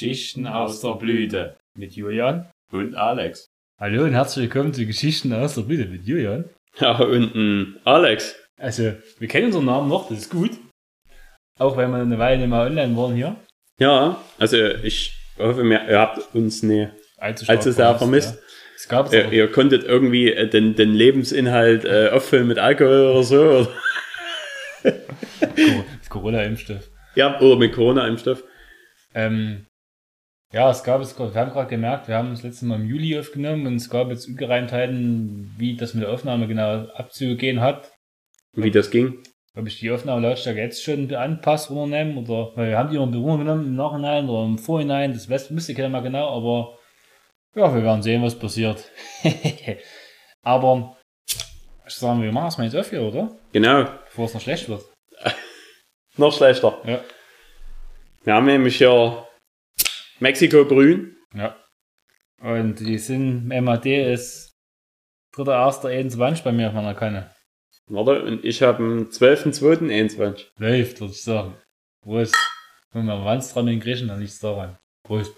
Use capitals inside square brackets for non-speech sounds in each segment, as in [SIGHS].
Geschichten aus der Blüte mit Julian und Alex. Hallo und herzlich willkommen zu Geschichten aus der Blüte mit Julian. Ja, und ein Alex. Also, wir kennen unseren Namen noch, das ist gut. Auch wenn wir eine Weile nicht mehr online waren hier. Ja, also ich hoffe, ihr habt uns nicht Allzu, allzu sehr vermisst. Ja. Es gab Ihr, ihr konntet irgendwie äh, den, den Lebensinhalt äh, auffüllen mit Alkohol oder so. Oder? [LAUGHS] Corona-Impfstoff. Ja, oder mit Corona-Impfstoff. Ähm, ja, es gab es, wir haben gerade gemerkt, wir haben das letzte Mal im Juli aufgenommen und es gab jetzt Ungereimtheiten, wie das mit der Aufnahme genau abzugehen hat. Wie das ging. Ob ich die Aufnahmelautstärke jetzt schon anpasse oder nehmen oder, weil wir haben die immer Bewohner genommen im Nachhinein oder im Vorhinein, das ich ja mal genau, aber ja, wir werden sehen, was passiert. [LAUGHS] aber ich sage, wir machen es mal jetzt auf hier, oder? Genau. Bevor es noch schlecht wird. [LAUGHS] Noch schlechter. Ja. Wir haben nämlich hier Mexiko Brün. Ja. Und die sind, MAD ist 3.1.21 bei mir auf meiner Kanne. Warte, und ich habe am 12.02.21. Läuft, würde ich sagen. Prost. Wenn wir ganz dran in Griechen, dann nichts daran. Prost.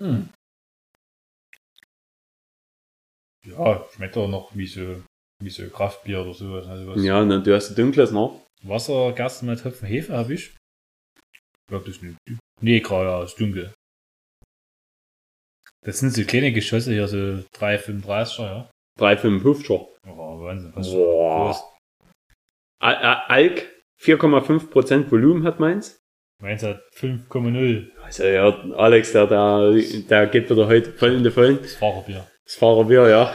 Hm. Ja, schmeckt auch noch wie so, wie so Kraftbier oder sowas. Also was Ja, ne, du hast ein dunkles noch. Wasser, Gerste mit Hopfen, Hefe habe ich. Ich glaube, das ist nicht. Nee, gerade, ja, ist dunkel. Das sind so kleine Geschosse hier, so 3,35er, ja. 3,55er. Oh, Wahnsinn. Was Boah. groß. Al- Al- Alk 4,5% Volumen hat meins. Meins hat 5,0 Also ja, Alex, der, der, der geht wieder heute voll in die Vollen. das Fahrerbier. Das Fahrerbier, ja.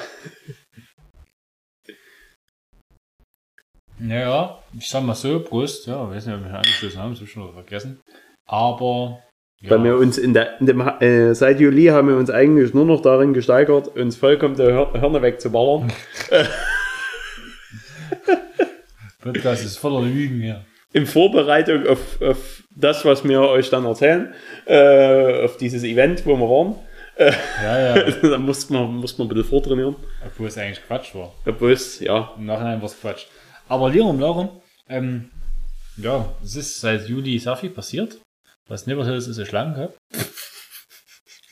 Naja, ich sag mal so, Prost, ja, weiß nicht, ob wir angeschlossen haben, das hab ich schon vergessen. Aber, ja, Weil wir uns in, der, in dem, äh, seit Juli haben wir uns eigentlich nur noch darin gesteigert, uns vollkommen die Hör Hörner wegzuballern. [LAUGHS] Podcast ist voller Lügen hier. In Vorbereitung auf, auf das, was wir euch dann erzählen, äh, auf dieses Event, wo wir waren. Ja, ja, [LAUGHS] da muss man, muss man ein bisschen vortrainieren. obwohl es eigentlich Quatsch war. Obwohl es, ja, Im Nachhinein war es Quatsch. Aber Lirum Lauren, ähm, ja, es ist seit Juli sehr viel passiert. Was nicht passiert ist, ist ein Schlangen gehabt.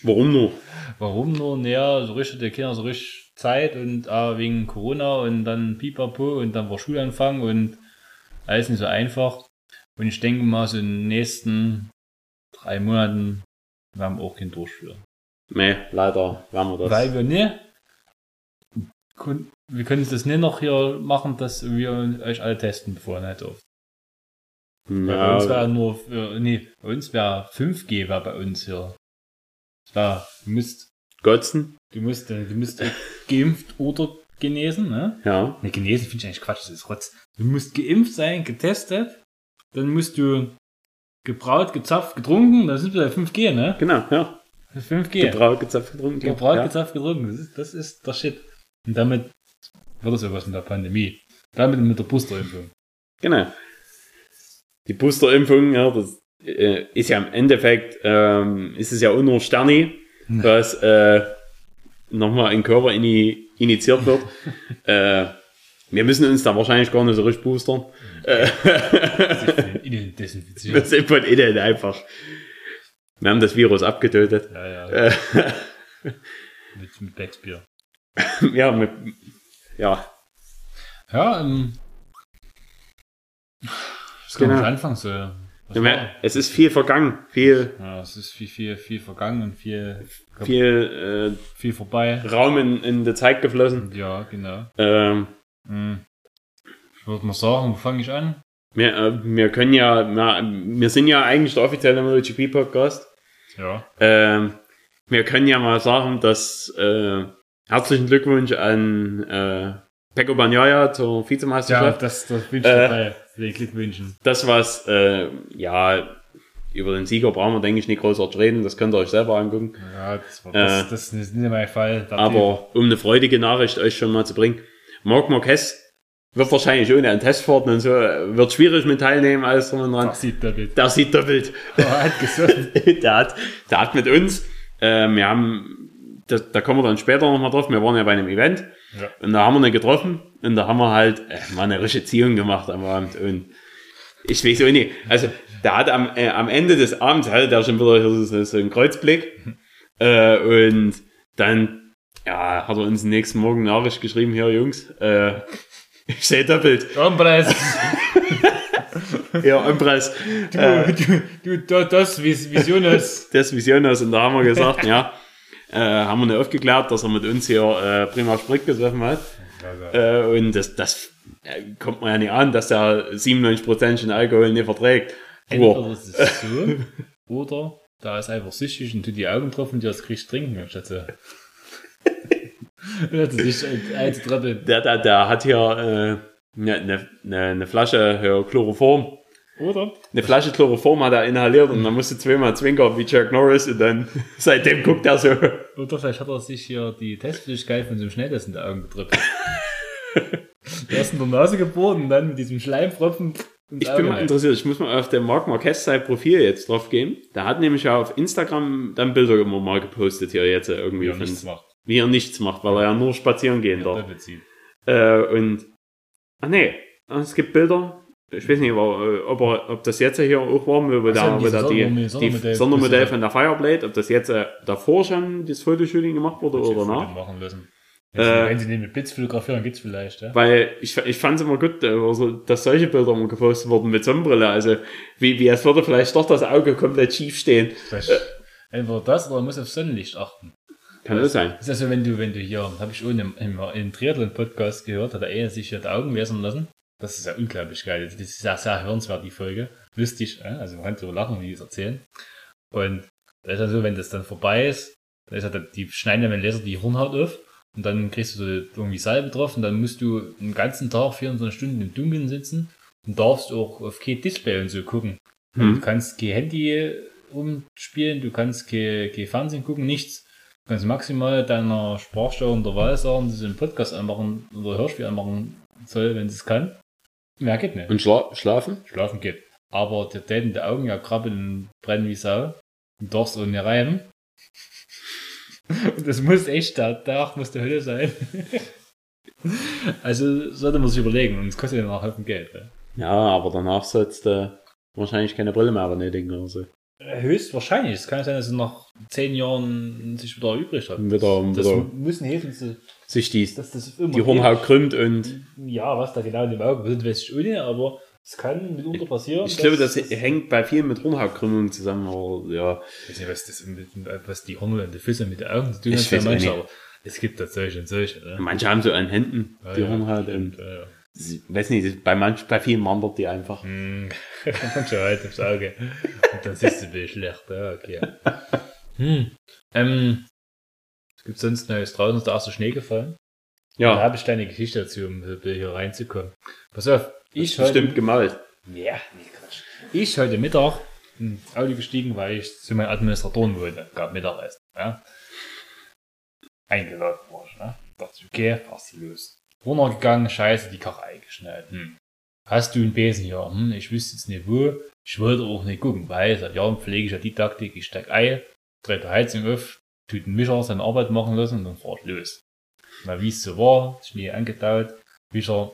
warum nur? Warum nur? Naja, so richtig, die Kinder so richtig Zeit und äh, wegen Corona und dann Pipapo und dann war Schulanfang und alles nicht so einfach. Und ich denke mal, so in den nächsten drei Monaten werden wir auch kein durchführen. Nee, leider werden wir das. Weil wir nicht, wir können das nicht noch hier machen, dass wir euch alle testen, bevor ihr nicht dürft. Weil Bei uns ja, wäre nur, nee, bei uns wäre 5G wäre bei uns hier. Ja, du musst, Gotzen, du musst, äh, du musst geimpft oder genesen, ne? ja. Ne, genesen finde ich eigentlich Quatsch, das ist Rotz. Du musst geimpft sein, getestet, dann musst du gebraut, gezapft, getrunken, dann sind wir bei 5G, ne? Genau, ja. 5G. Gebraut, gezapft, getrunken. Gebraut, ja. gezapft, getrunken, das ist, das ist der Shit. Und damit wird es ja was mit der Pandemie. Damit mit der Boosterimpfung. Genau. Die Boosterimpfung, ja, das äh, ist ja im Endeffekt, ähm, ist es ja auch nur Sterni, was äh, nochmal in den Körper ini initiiert wird. [LAUGHS] äh, wir müssen uns da wahrscheinlich gar nicht so richtig boostern. Innen desinfiziert. Wir sind von innen einfach. Wir haben das Virus abgetötet. Ja, ja. Äh, [LAUGHS] Mit, mit [LAUGHS] ja, mit, ja, Ja, ähm. Das Genau. Was Ja, war? es ist viel vergangen, viel, Ja, es ist viel, viel, viel vergangen und viel, viel viel vorbei. äh, Raum in, in die Zeit geflossen. Ja, genau. Ähm, Hm. Ich würde mal sagen, wo fange ich an? wir, äh, wir können ja, wir, wir sind ja eigentlich der offizielle MotoGP-Podcast. Ja. Ähm, wir können ja mal sagen, dass äh, herzlichen Glückwunsch an äh, Pecco Bagnaia zur Ja, Vizemeisterschaft. das, das wünsche ich Äh, dabei. Die Glückwünschen. Das, was, äh, ja, über den Sieger brauchen wir, denke ich, nicht großartig reden. Das könnt ihr euch selber angucken. Ja, das, war, das, Äh, das ist nicht mein Fall. Der Aber um eine freudige Nachricht euch schon mal zu bringen, Marc Marquez wird wahrscheinlich ohne einen Testfahrten und so, äh, wird schwierig mit teilnehmen, alles drum und dran. das sieht doppelt. Der sieht doppelt. Er hat gesagt. [LAUGHS] der, hat, der hat mit uns, äh, wir haben, da, da kommen wir dann später nochmal drauf, wir waren ja bei einem Event Ja. und da haben wir ihn getroffen und da haben wir halt äh, mal eine richtige Ziehung gemacht am Abend und Ich weiß auch nicht. Also, der hat am, äh, am Ende des Abends hatte der schon wieder so, so einen Kreuzblick. Äh, und dann, ja, hat er uns nächsten Morgen Nachricht geschrieben, hier Jungs, äh, [LAUGHS] ich sehe doppelt. Umpreis. Ja, Impress. Du, Äh, du, du, da- das Vis- Vision ist. das Vision aus. Und da haben wir gesagt, ja, äh, haben wir nicht aufgeklärt, dass er mit uns hier äh, prima Sprit gesoffen hat. Äh, und das, das äh, kommt man ja nicht an, dass der 97% schon Alkohol nicht verträgt. Entweder ist so, [LAUGHS] oder da ist einfach süchtig und tut die Augen drauf und dir das kriegst trinken, anstatt so. [LAUGHS] Er. Der, der, der hat hier eine äh, ne, ne, ne, eine Flasche hier Chloroform. Oder? Eine Flasche Chloroform hat er inhaliert und dann musste zweimal zwinkern wie Chuck Norris und dann [LAUGHS] seitdem guckt er so. Oder vielleicht hat er sich hier die Testflüssigkeit von so einem Schnelltest in die Augen gedrückt. [LAUGHS] Erst in der Nase geboren und dann mit diesem Schleimpfropfen. ins Ich bin mal interessiert, ich muss mal auf den Marc Marquez sein Profil jetzt drauf gehen. Der hat nämlich ja auf Instagram dann Bilder immer mal gepostet hier jetzt irgendwie, Wie er von, nichts macht. wie er nichts macht, weil er ja nur spazieren gehen Ja, darf. Äh, und, ach nee, es gibt Bilder. Ich weiß nicht, aber, ob, er, ob das jetzt hier auch war, wo Ach so, da, da die, Sondermodell- die Sondermodell- von der Fireblade, ob das jetzt äh, davor schon das Fotoshooting gemacht wurde oder Foto nach. machen lassen. Äh, Wenn, sie, wenn sie den mit Blitz fotografieren, geht's vielleicht, ja? Weil ich, ich fand es immer gut, äh, also, dass solche Bilder immer gepostet wurden mit Sonnenbrille. Also, wie, wie es würde vielleicht doch das Auge komplett schief stehen. Vielleicht entweder das oder man muss auf Sonnenlicht achten. Kann das sein? Das ist also, wenn du, wenn du hier, habe ich ohne im, im, im Triathlon-Podcast gehört, hat er eher sich die Augen wässern lassen. Das ist ja unglaublich geil. Das ist ja sehr hörenswert, die Folge. Lustig, äh? also man kann darüber lachen, wie die es erzählen. Und da ist ja so, wenn das dann vorbei ist, dann ist ja, dann- die schneiden dann mit Laser die Hornhaut auf und dann kriegst du so irgendwie Salbe drauf und dann musst du den ganzen Tag 24 Stunden im Dunkeln sitzen und darfst auch auf kein Display und so gucken. Hm. Du kannst kein Handy umspielen, du kannst kein, kein Fernsehen gucken, nichts. Du kannst maximal deiner Sprachsteuerung der Wahl sagen, dass sie einen Podcast anmachen oder Hörspiel anmachen soll, wenn sie es kann. Mehr geht nicht. Und schla schlafen? Schlafen geht. Aber der täten die Augen ja krabbeln und brennen wie Sau. Du darfst auch nicht reiben. Und [LAUGHS] das muss echt, der Tag muss der Hölle sein. [LAUGHS] also sollte man sich überlegen und es kostet ja noch Haufen Geld. Ne? Ja, aber danach sollst du wahrscheinlich keine Brille mehr benötigen oder so. Höchstwahrscheinlich. Es kann sein, dass es nach zehn Jahren sich wieder übrig hat. Und wieder, Das wieder müssen helfen, dass sich die, dass das immer die Hornhaut krümmt und. Ja, was da genau in dem Auge passiert, weiß ich ohne, aber es kann mitunter passieren. ich glaube, das dass- hängt bei vielen mit Hornhautkrümmung zusammen, aber ja. Ich weiß nicht, was, das mit, was die Hornhaut und die Füße mit den Augen zu tun Ich hat, manchen, nicht. aber es gibt da solche und solche. Ne? Manche haben so an Händen Ja, die ja. Hornhaut und Und, äh, ich weiß nicht, bei manch, bei vielen wandert die einfach. hm, [LAUGHS] manche halt aufs Auge. Und dann siehst du ein bisschen schlecht. Ja, okay. [LAUGHS] Hm. Ähm, es gibt sonst Neues draußen, ist der erste Schnee gefallen. Da Ja, habe ich deine Geschichte dazu, um hier reinzukommen. Pass auf, ich bestimmt gemalt. Ja, nee, Quatsch. Ich heute Mittag ins Auto gestiegen, weil ich zu meinen Administratoren wollte. Gab Mittagessen. Ja. Eingeladen war ich. Ne? Dachte ich, okay, fahrst du los. Runtergegangen, scheiße, die Karre eingeschnallt. Hm. Hast du einen Besen hier? Hm, ich wüsste jetzt nicht wo. Ich wollte auch nicht gucken, weil seit Jahren pflege ich ja die Taktik. Ich steig ein, drehe die Heizung auf, tut den Mischer seine Arbeit machen lassen und dann fahr ich los. Na, wie es so war, Schnee angetaut, Mischer,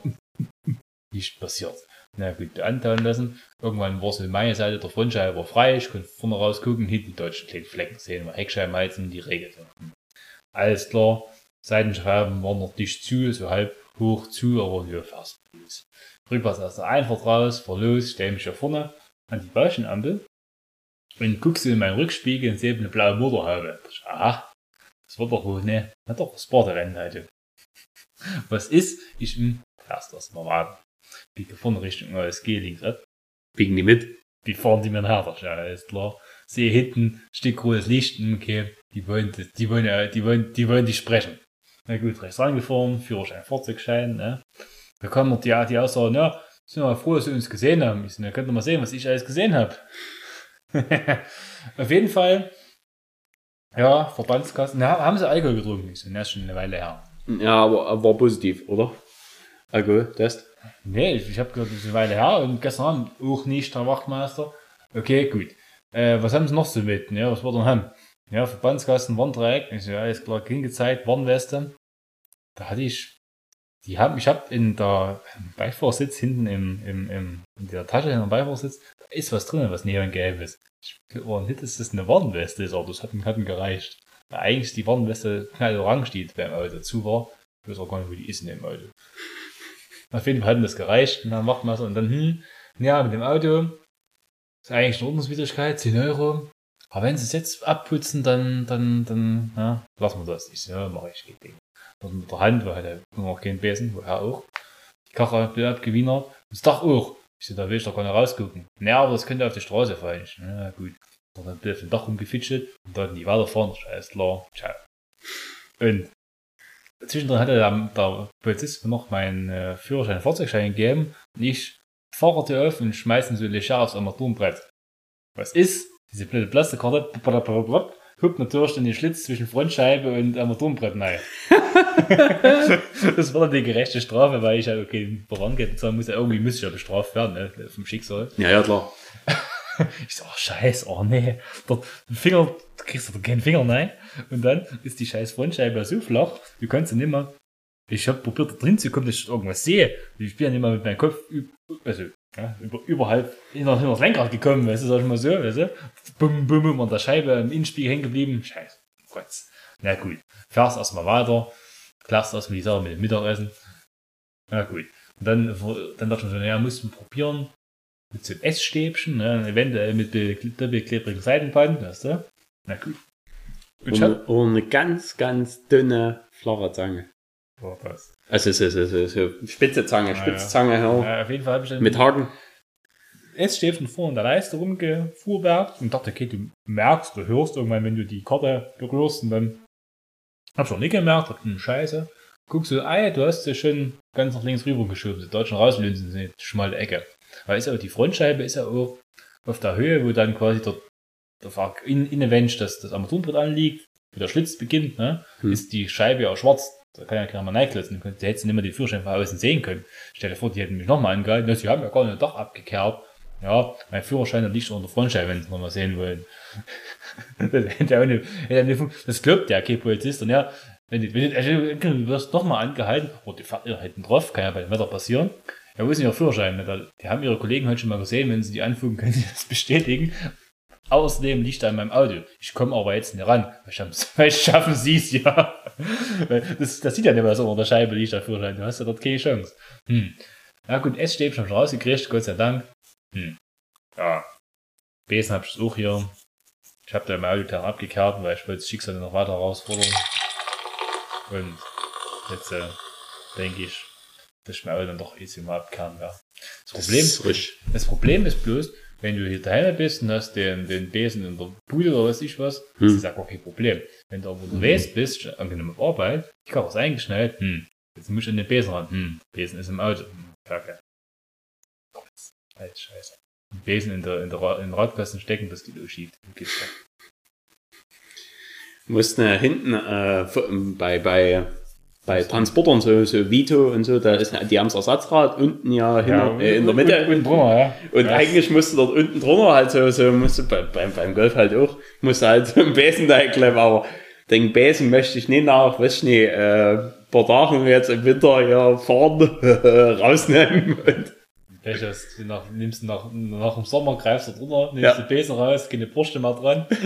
nicht [LAUGHS] passiert. Na gut, antauen lassen. Irgendwann war so meine Seite der Frontscheibe frei, ich konnte vorne rausgucken, hinten deutschen kleinen Flecken sehen, mal Heckscheibenheizen, die regelte. Alles klar, Seitenscheiben waren noch dicht zu, so halb hoch zu, aber hier fast los. Rückwärts aus der Einfahrt raus, fahr los, stell mich hier vorne an die Bauschenampel und guck so in meinen Rückspiegel und sehe eine blaue Motorhaube. Aha, das wird doch wohl, ne, hat doch Sportrennen heute. Was ist? Ich, hm, fährst das mal warten. Biege vorne Richtung OSG links ab. Biegen die mit. Die fahren die mir nachher, ja, ist klar. Sehe hinten, Stück rotes Licht, okay, die wollen, das- die wollen, die wollen, die wollen dich sprechen. Na gut, rechts rangefahren, Führerschein, Fahrzeugschein, ne. Da kam noch die, die Aussage, ja, sind wir froh, dass sie uns gesehen haben. Ich so, na, könnt ihr mal sehen, was ich alles gesehen habe. [LAUGHS] Auf jeden Fall, ja, Verbandskassen, na, haben sie Alkohol getrunken? Ich so, na, ist schon eine Weile her. Ja, aber war positiv, oder? Alkohol-Test. Nee, ich, ich habe gehört, das ist eine Weile her und gestern Abend auch nicht der Wachtmeister. Okay, gut. Äh, was haben sie noch so mit? Ja, was wir dann haben? Ja, Verbandskasten. Ich so, ja, ist klar, hingezeigt, Warnweste. Da hatte ich Die haben, ich habe in der Beifahrersitz hinten im, im, im, in der Tasche in der Beifahrersitz, da ist was drin, was neongelb ist. Ich glaube nicht, dass das eine Warnweste ist, aber das hat, hat mir gereicht. Weil eigentlich die Warnweste knallorange steht beim Auto dazu war. Ich weiß auch gar nicht, wo die ist in dem Auto. Auf jeden Fall hat mir das gereicht und dann macht man so und dann, hm, ja, mit dem Auto ist eigentlich eine Ordnungswidrigkeit, 10 Euro. Aber wenn sie es jetzt abputzen, dann, dann, dann, ja, lassen wir das. Ich so, ja, mach ich, geht Ding. Und mit der Hand, weil er noch kein Besen, woher auch. Die Karre wird abgewienert. Das Dach auch. Ich so, da will ich doch gar nicht rausgucken. Naja, aber das könnte auf die Straße fallen. Ich, ja, gut. Und dann bin ich auf dem Dach rumgefitschelt und dann die weiterfahren. Alles klar. Ciao. Und zwischendrin hatte der, der Polizist mir noch meinen äh, Führerschein, Fahrzeugschein gegeben. Und ich fahre die auf und schmeißen so leger aufs Armaturenbrett. Was ist? Diese blöde Plastikkarte, hupt natürlich in den Schlitz zwischen Frontscheibe und Armaturenbrett rein. [LAUGHS] das war dann die gerechte Strafe, weil ich ja, okay, vorangeht und sagen muss, ja, irgendwie muss ich ja bestraft werden, ne, vom Schicksal. Ja, ja, klar. [LAUGHS] Ich so, oh scheiße, oh nee, der Finger, du kriegst doch keinen Finger rein. Und dann ist die scheiß Frontscheibe so flach, du kannst ja nicht mehr, ich habe probiert da drin zu kommen, dass ich irgendwas sehe. Ich bin ja nicht mal mit meinem Kopf, also, ja, über, überhalb hinter, hinter das Lenkrad gekommen, weißt du, sag ich mal so, weißt du. Bum, bum, bum, an der Scheibe im Innenspiegel hängen geblieben. Scheiße, Gott. Na gut, fährst erstmal weiter, klärst erstmal die Sache mit dem Mittagessen. Na gut. Und dann, dann dachte ich mir so, naja, musst du probieren, mit so einem Essstäbchen, ne, eventuell mit doppelklebrigen Seitenband, weißt du. Na gut. Und ich hab, und eine ganz, ganz dünne, flache Zange. oh, was. Also so, so, so, so spitze Zange, ja. spitze Zange, ja. Ja, auf jeden Fall habe ich dann Mit Haken. Essstäbchen vor in der Leiste rumgefuhrwerkt und dachte, okay, du merkst, du hörst irgendwann, wenn du die Karte berührst und dann hab ich auch nicht gemerkt, dachte, hm, scheiße. Guckst du, ah, du hast sie schon ganz nach links rüber geschoben, die deutschen rauslünsen, sind die schmale Ecke. Weil ist ja auch die Frontscheibe ist ja auch auf der Höhe, wo dann quasi der, der in, in der Wench das, das Armaturenbrett anliegt, wo der Schlitz beginnt, ne, Hm. ist die Scheibe ja auch schwarz. Da kann ja keiner mal reinklitzen. Du hättest nicht mehr die Führerschein von außen sehen können. Stell dir vor, die hätten mich nochmal angehalten. Ja, Sie haben ja gar nicht Dach abgekehrt. Ja, mein Führerschein der liegt schon unter der Frontscheibe, wenn Sie noch mal sehen wollen. Das, hätte ja kein Polizist. Und ja, wenn du, wenn du, wirst nochmal angehalten, oh, die fährt ja hinten drauf, kann ja bei dem Wetter passieren. Ja, wo ist denn Ihr Führerschein? Die haben Ihre Kollegen heute schon mal gesehen, wenn Sie die anfugen, können Sie das bestätigen. Außerdem liegt in meinem Auto. Ich komme aber jetzt nicht ran. Weil [LAUGHS] schaffen- Sie es ja. Das, das sieht ja nicht mehr so unter der Scheibe liegt der Führerschein. Du hast ja dort keine Chance. Hm. Ja gut, Essstäbchen schon rausgekriegt, Gott sei Dank. Hm. Ja. Besen hab ich auch hier. Ich habe da im Auto abgekehrt, weil ich wollte das Schicksal noch weiter herausfordern. Und jetzt äh, denke ich, dass ich mein Auto dann doch easy mal abkehren werde. Das Problem, ist richtig. das Problem ist bloß, wenn du hier daheim bist und hast den, den Besen in der Bude oder weiß ich was, Hm. das ist ja gar kein Problem. Wenn du aber unterwegs bist, angenehm auf Arbeit, die Karre ist eingeschnallt, hm, jetzt muss ich an den Besen ran, hm, Besen ist im Auto, hm, kacke. Alles scheiße. Besen in der, in der, in den Radkasten stecken, das geht auch schief. Das geht ja. mussten äh, hinten äh, f- bei, bei, bei Transportern, so, so Vito und so, da ist, die haben das Ersatzrad unten ja, hinter, äh, in der Mitte. Und, und drunter, ja. Und ja. eigentlich musste dort unten drunter halt so, so musste bei, beim, beim Golf halt auch, musste halt so ein Besen da klemmen, aber den Besen möchte ich nicht nach, weiß ich nicht, äh, paar Tagen jetzt im Winter hier fahren, [LAUGHS] rausnehmen und Hast, du nach, nimmst du nach, nach dem Sommer, greifst du drunter, nimmst Ja. den Besen raus, keine Brüste mehr dran. [LAUGHS]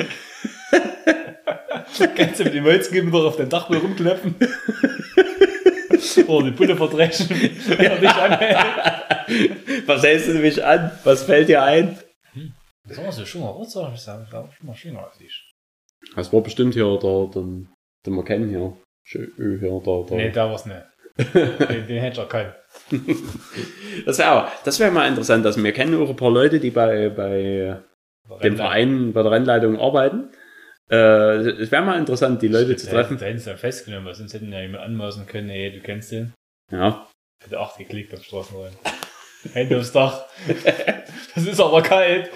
Kannst du mit dem Holzgeben wieder auf den Dachboden rumkleppen. [LAUGHS] Oder die Bulle verdreschen, wenn er dich anhält. was hältst du mich an? Was fällt dir ein? Das war so schon mal Ursache, ich sage, war schon mal schöner als ich. Das war bestimmt hier der, der, den wir kennen hier. Hier, der, der. Nee, der war's nicht. Den, den hätte ich erkannt. [LAUGHS] Das wäre das wär mal interessant, dass wir kennen auch ein paar Leute, die bei, bei dem Verein, bei der Rennleitung arbeiten. Äh, es wäre mal interessant, die Leute zu treffen. Da hätten sie ja festgenommen, weil sonst hätten ja jemand anmaßen können, hey, du kennst den. Ja. Hätte acht geklickt am Straßenrand. [LAUGHS] Hände aufs Dach. Das ist aber kalt.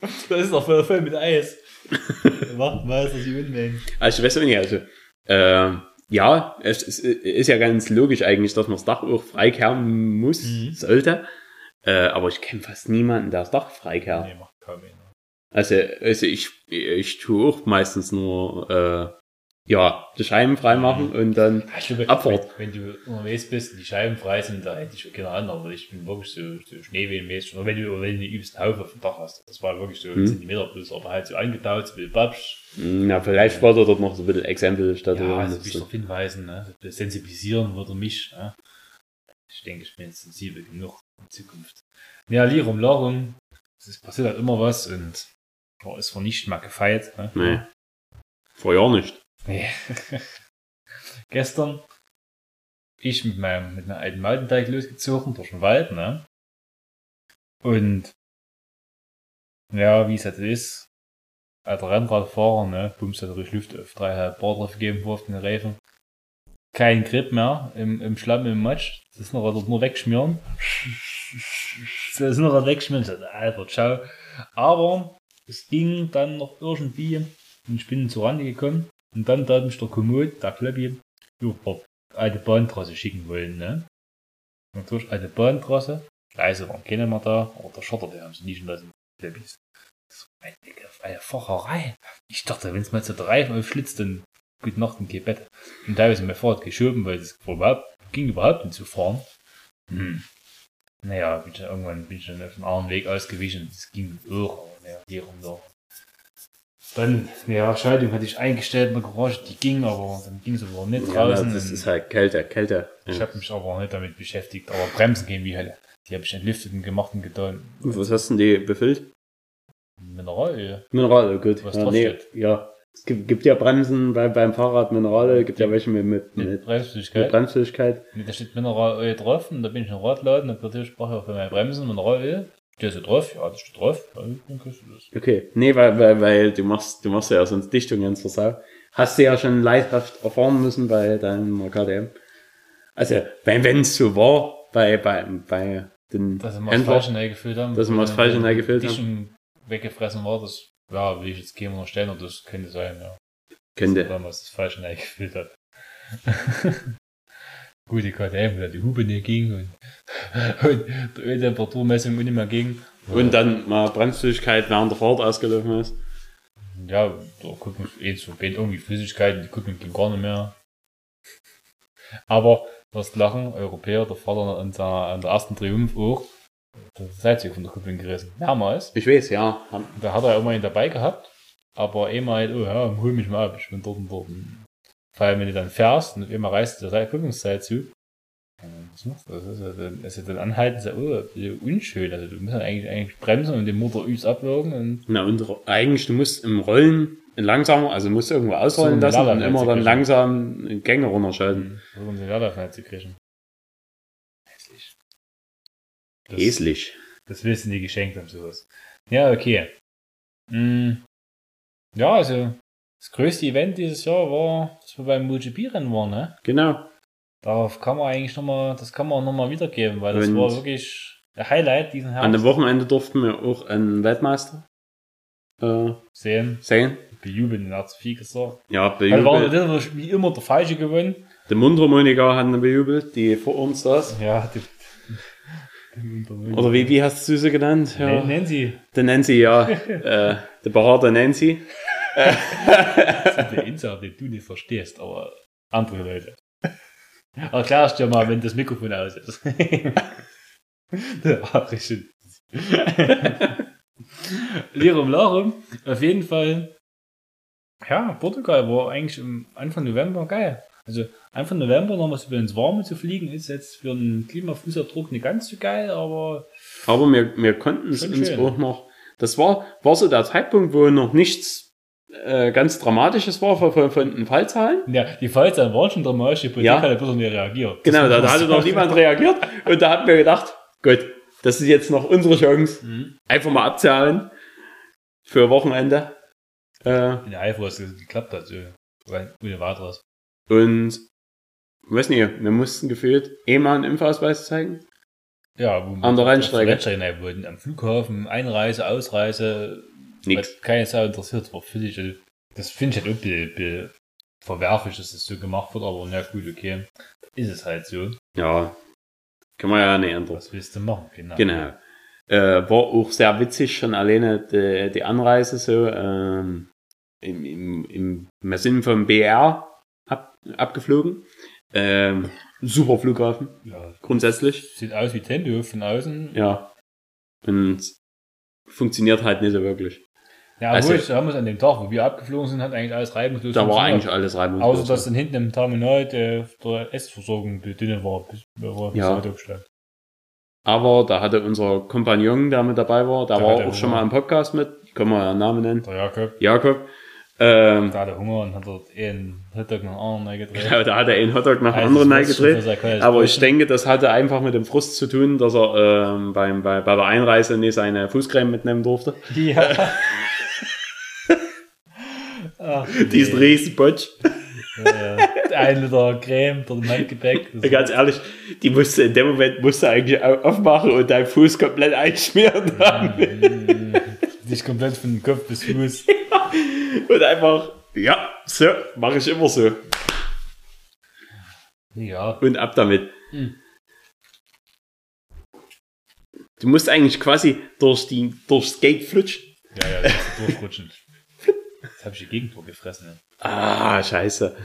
Das ist doch voll, mit Eis. [LAUGHS] Macht mal, dass die Unmengen. Also ich weiß auch nicht, also äh, ja, es, es ist ja ganz logisch eigentlich, dass man das Dach auch freikerben muss, Mhm. sollte. Äh, aber ich kenne fast niemanden, der das Dach freikehrt. Nee, macht kaum einer. Also, also ich, ich tue auch meistens nur äh, ja, die Scheiben freimachen und dann glaube, Abfahrt. Wenn, wenn du unterwegs bist und die Scheiben frei sind, da hätte ich schon keine Ahnung, aber ich bin wirklich so, so schneewehenmäßig. Oder wenn du, wenn du übelst einen Haufen auf dem Dach hast. Das war wirklich so Mhm. ein Zentimeter plus, aber halt so angetaut, so wie Babsch. Na, vielleicht war da dort noch so ein bisschen Exempel statt. Ja, also mich so. darauf hinweisen, ne? sensibilisieren würde mich. Ne? Ich denke, ich bin jetzt sensibel genug in Zukunft. Ja, Lirum Larum, es passiert halt immer was und ja, ist vor nicht mal gefeiert. Ne? Nee. Vor Jahr nicht. Nee. [LAUGHS] Gestern ich mit meinem mit einem alten Mountainbike losgezogen durch den Wald, ne? Und ja, wie es halt ist, alter Rennradfahrer, ne, bumst halt durch Luft auf dreieinhalb Bar drauf gegeben auf den Reifen. Kein Grip mehr im, im Schlamm, im Matsch. Das ist noch dort nur wegschmieren. [LAUGHS] Das ist noch wegschmieren. Ich dachte, Alter, ciao. Aber es ging dann noch irgendwie und ich bin zur Rande gekommen und dann da mich der Komoot, der Klöppi, über alte Bahntrasse schicken wollen, ne? Und durch Bahntrasse, Gleise waren keine mehr da, aber der Schotter, der haben sie liegen lassen, Klöppis. So eine dicke, eine Facherei. Ich dachte, wenn es mal der Reifen aufschlitzt, dann gute Nacht und geh Bett. Und teilweise mein Fahrrad geschoben, weil es überhaupt, ging überhaupt nicht zu fahren. Hm. Naja, bin ich irgendwann bin ich dann auf einen anderen Weg ausgewichen. Das ging auch, aber naja, hier und da. Dann, ja, Schaltung hatte ich eingestellt in der Garage, die ging, aber dann ging es aber nicht Ja, draußen. das ist halt Kälte, Kälte. Ich Ja. habe mich aber nicht damit beschäftigt, aber Bremsen gehen wie Hölle. Die habe ich entlüftet und gemacht und getan. Was hast denn die befüllt? Mineralöl. Minerale, gut. Was ja, nee, ja. Es gibt, gibt ja Bremsen bei, beim Fahrrad Minerale, gibt ja welche mit, mit, Mit mit, mit Bremsflüssigkeit. Bremsflüssigkeit. Nee, da steht Mineralöl drauf und da bin ich in den Radladen und natürlich sprach ich auch für meine Bremsen Mineralöl. Steht so drauf? Ja, das steht drauf. Ja, dann kriegst du das. Okay. Nee, weil, weil, weil du machst, du machst ja sonst Dichtungen zur Sau. Hast du ja schon leidhaft erfahren müssen bei deinem KTM. Also, wenn es so war, bei, bei, bei den Dass mal das Falsche reingefüllt haben. Dass mal das Falsche reingefüllt haben. haben. weggefressen war, das, ja, will ich jetzt keinem unterstellen, aber das könnte sein, ja. könnte. Weil man das Falsche reingefüllt hat. Gut, die KTM, weil die Hupe nicht ging und, [LAUGHS] und die Öltemperaturmessung nicht mehr ging. Und dann mal Bremsflüssigkeit während der Fahrt ausgelaufen ist. Ja, da gucken eh zu spät irgendwie Flüssigkeiten, die gucken ging gar nicht mehr. Aber das Lachen, Europäer, der Vater an, seiner, an der ersten Triumph auch, das Seilzug von der Kupplung gerissen. Mehrmals. Ich weiß, ja. Da hat er immer einen dabei gehabt, aber immer halt, oh ja, hol mich mal ab, ich bin dort und dort. Vor allem, wenn du dann fährst und immer reißt der Seil- Kupplungsseilzug, äh, was machst du? Das ist ja dann, ist ja dann anhalten, so, oh, so unschön. Also du musst dann eigentlich, eigentlich bremsen und den Motor übs abwirken und Na, und eigentlich, du musst im Rollen langsamer, also musst du irgendwo ausrollen So, lassen und Laderlein immer zu dann langsam Gänge runterschalten. so um den Laderfall zu kriegen. Hässlich. Das, Häslich. das willst du nie geschenkt haben, sowas. Ja, okay. Mm, ja, also das größte Event dieses Jahr war, wir beim MotoGP-Rennen waren, ne? Genau. Darauf kann man eigentlich nochmal, das kann man nochmal wiedergeben, weil das Und- war wirklich der Highlight diesen An dem Herbst. Wochenende durften wir auch einen Weltmeister äh, Sehen, sehen. bejubeln, den hat zu viel gesagt. Ja, Also war war wie immer der Falsche gewonnen. Der Mundharmonika hat ihn bejubelt, die vor uns saß. Ja, die, Oder wie, wie hast du sie genannt? Ja. Nennen Sie. Der Nancy, ja. [LAUGHS] äh, der behaarte Nancy. [LAUGHS] Das ist der Insider, den du nicht verstehst, aber andere Leute. Erklärst dir mal, wenn das Mikrofon aus ist. [LAUGHS] Der war richtig. [LAUGHS] Lirum Larum, auf jeden Fall. Ja, Portugal war eigentlich im Anfang November geil. Also Anfang November noch was über ins Warme zu fliegen, ist jetzt für einen Klimafußabdruck nicht ganz so geil, aber Aber wir, wir konnten es uns schön. auch noch. Das war, war so der Zeitpunkt, wo noch nichts äh, ganz Dramatisches war von, von, von den Fallzahlen. ja, die Fallzahlen waren schon dramatisch, die Politik Ja. hat bloß nicht reagiert. Genau, da, da hatte noch man niemand reagiert. Und da hatten wir gedacht, gut, das ist jetzt noch unsere Chance, Mhm. einfach mal abzuhauen für Wochenende. Äh, In der Eifel, was geklappt hat, so. Ohne weiteres. und weiß nicht, wir mussten gefühlt eh mal einen Impfausweis zeigen. Ja, wo An der Rennstrecke. Rennstrecke. Am Flughafen, Einreise, Ausreise. Nix. Was keine Sau interessiert, war völlig, also, das finde ich halt auch be, be, verwerflich, dass das so gemacht wird, aber na gut, okay. Ist es halt so. Ja, kann man ja nicht ändern. Was willst du machen? Genau. Genau. Äh, war auch sehr witzig schon alleine die, die Anreise so. Ähm, im, im, im, wir sind vom BR ab, abgeflogen. Ähm, super Flughafen, Ja. grundsätzlich. Sieht aus wie Tempelhof von außen. Ja. Und funktioniert halt nicht so wirklich. Ja, Also- wir haben uns an dem Tag, wo wir abgeflogen sind, hat eigentlich alles reibungslos Da war eigentlich alles reibungslos. Außer dass dann hinten im Terminal der, der Essversorgung die dünne war, bis, war bis Ja. Aber da hatte unser Kompagnon, der mit dabei war, der war auch schon mal im Podcast mit, können wir ja einen Namen nennen, Der Jakob, Jakob. Ähm, der hatte Hunger und hat dort einen Hotdog nach dem anderen reingedreht. genau, da hat er einen Hotdog nach Also, anderen gedreht. Aber ich denke, das hatte einfach mit dem Frust zu tun, dass er ähm, beim, bei, bei der Einreise nicht seine Fußcreme mitnehmen durfte. Ja. [LAUGHS] Ach, Diesen riesen Botsch. ja, ja. Ein Liter Creme, dort im Handgepäck. Ganz ehrlich, die musste in dem Moment musste eigentlich au- aufmachen und deinen Fuß komplett einschmieren haben. Dich komplett von Kopf bis Fuß. [LAUGHS] Und einfach, ja, so, mache ich immer so. Ja. Und ab damit. Hm. Du musst eigentlich quasi durch die, durchs Gate flutschen. Ja, ja, ist durchrutschen. Habe ich die Gegentor gefressen. Ah, scheiße.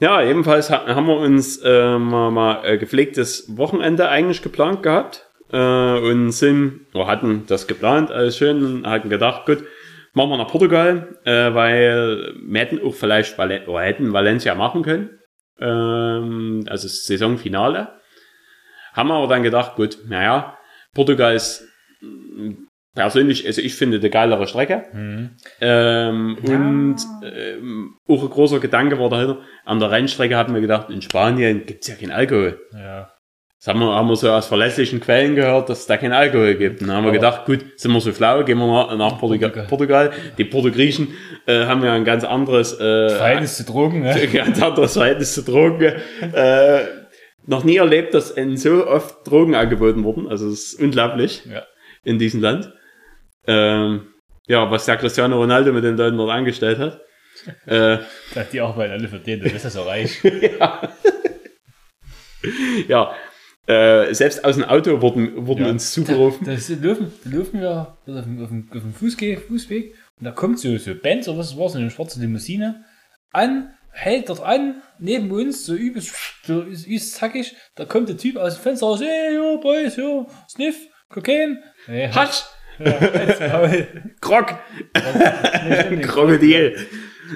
Ja, jedenfalls ha- haben wir uns äh, mal, mal äh, gepflegtes Wochenende eigentlich geplant gehabt äh, und sind, oder hatten das geplant, alles schön, und hatten gedacht, gut, machen wir nach Portugal, äh, weil wir hätten auch vielleicht Valen hätten Valencia machen können, ähm, also Saisonfinale. Haben wir aber dann gedacht, gut, naja, Portugal ist persönlich, also ich finde eine geilere Strecke. Mhm. Ähm, Und ähm, auch ein großer Gedanke war dahinter, an der Rennstrecke hatten wir gedacht, in Spanien gibt's ja keinen Alkohol. Ja. Das haben wir, haben wir so aus verlässlichen Quellen gehört, dass es da keinen Alkohol gibt. Und dann haben wir Aber- gedacht, gut, sind wir so flau, gehen wir nach, nach Portugal. Portugal. Portugal. Die Portugiesen äh, haben ja ein ganz anderes, äh, Verhältnis zu Drogen, ne? ein [LAUGHS] ganz anderes Verhältnis zu Drogen. Äh, noch nie erlebt, dass ihnen so oft Drogen angeboten wurden. Also es ist unglaublich Ja. in diesem Land. Ähm, ja, was der Cristiano Ronaldo mit den Leuten dort angestellt hat. [LAUGHS] äh, Die arbeiten alle für den, du bist ja so reich. [LAUGHS] ja, äh, selbst aus dem Auto wurden, wurden Ja. uns zugerufen. Da laufen, da laufen wir auf dem, auf dem, auf dem Fußweg und da kommt so, so Benz oder was war so eine schwarze Limousine an, hält dort an, neben uns, so übelst, so übelst zackig, da kommt der Typ aus dem Fenster raus, hey, yo, Boys, yo, Sniff, Kokain, hey, Hatsch! Krog! Krokodil!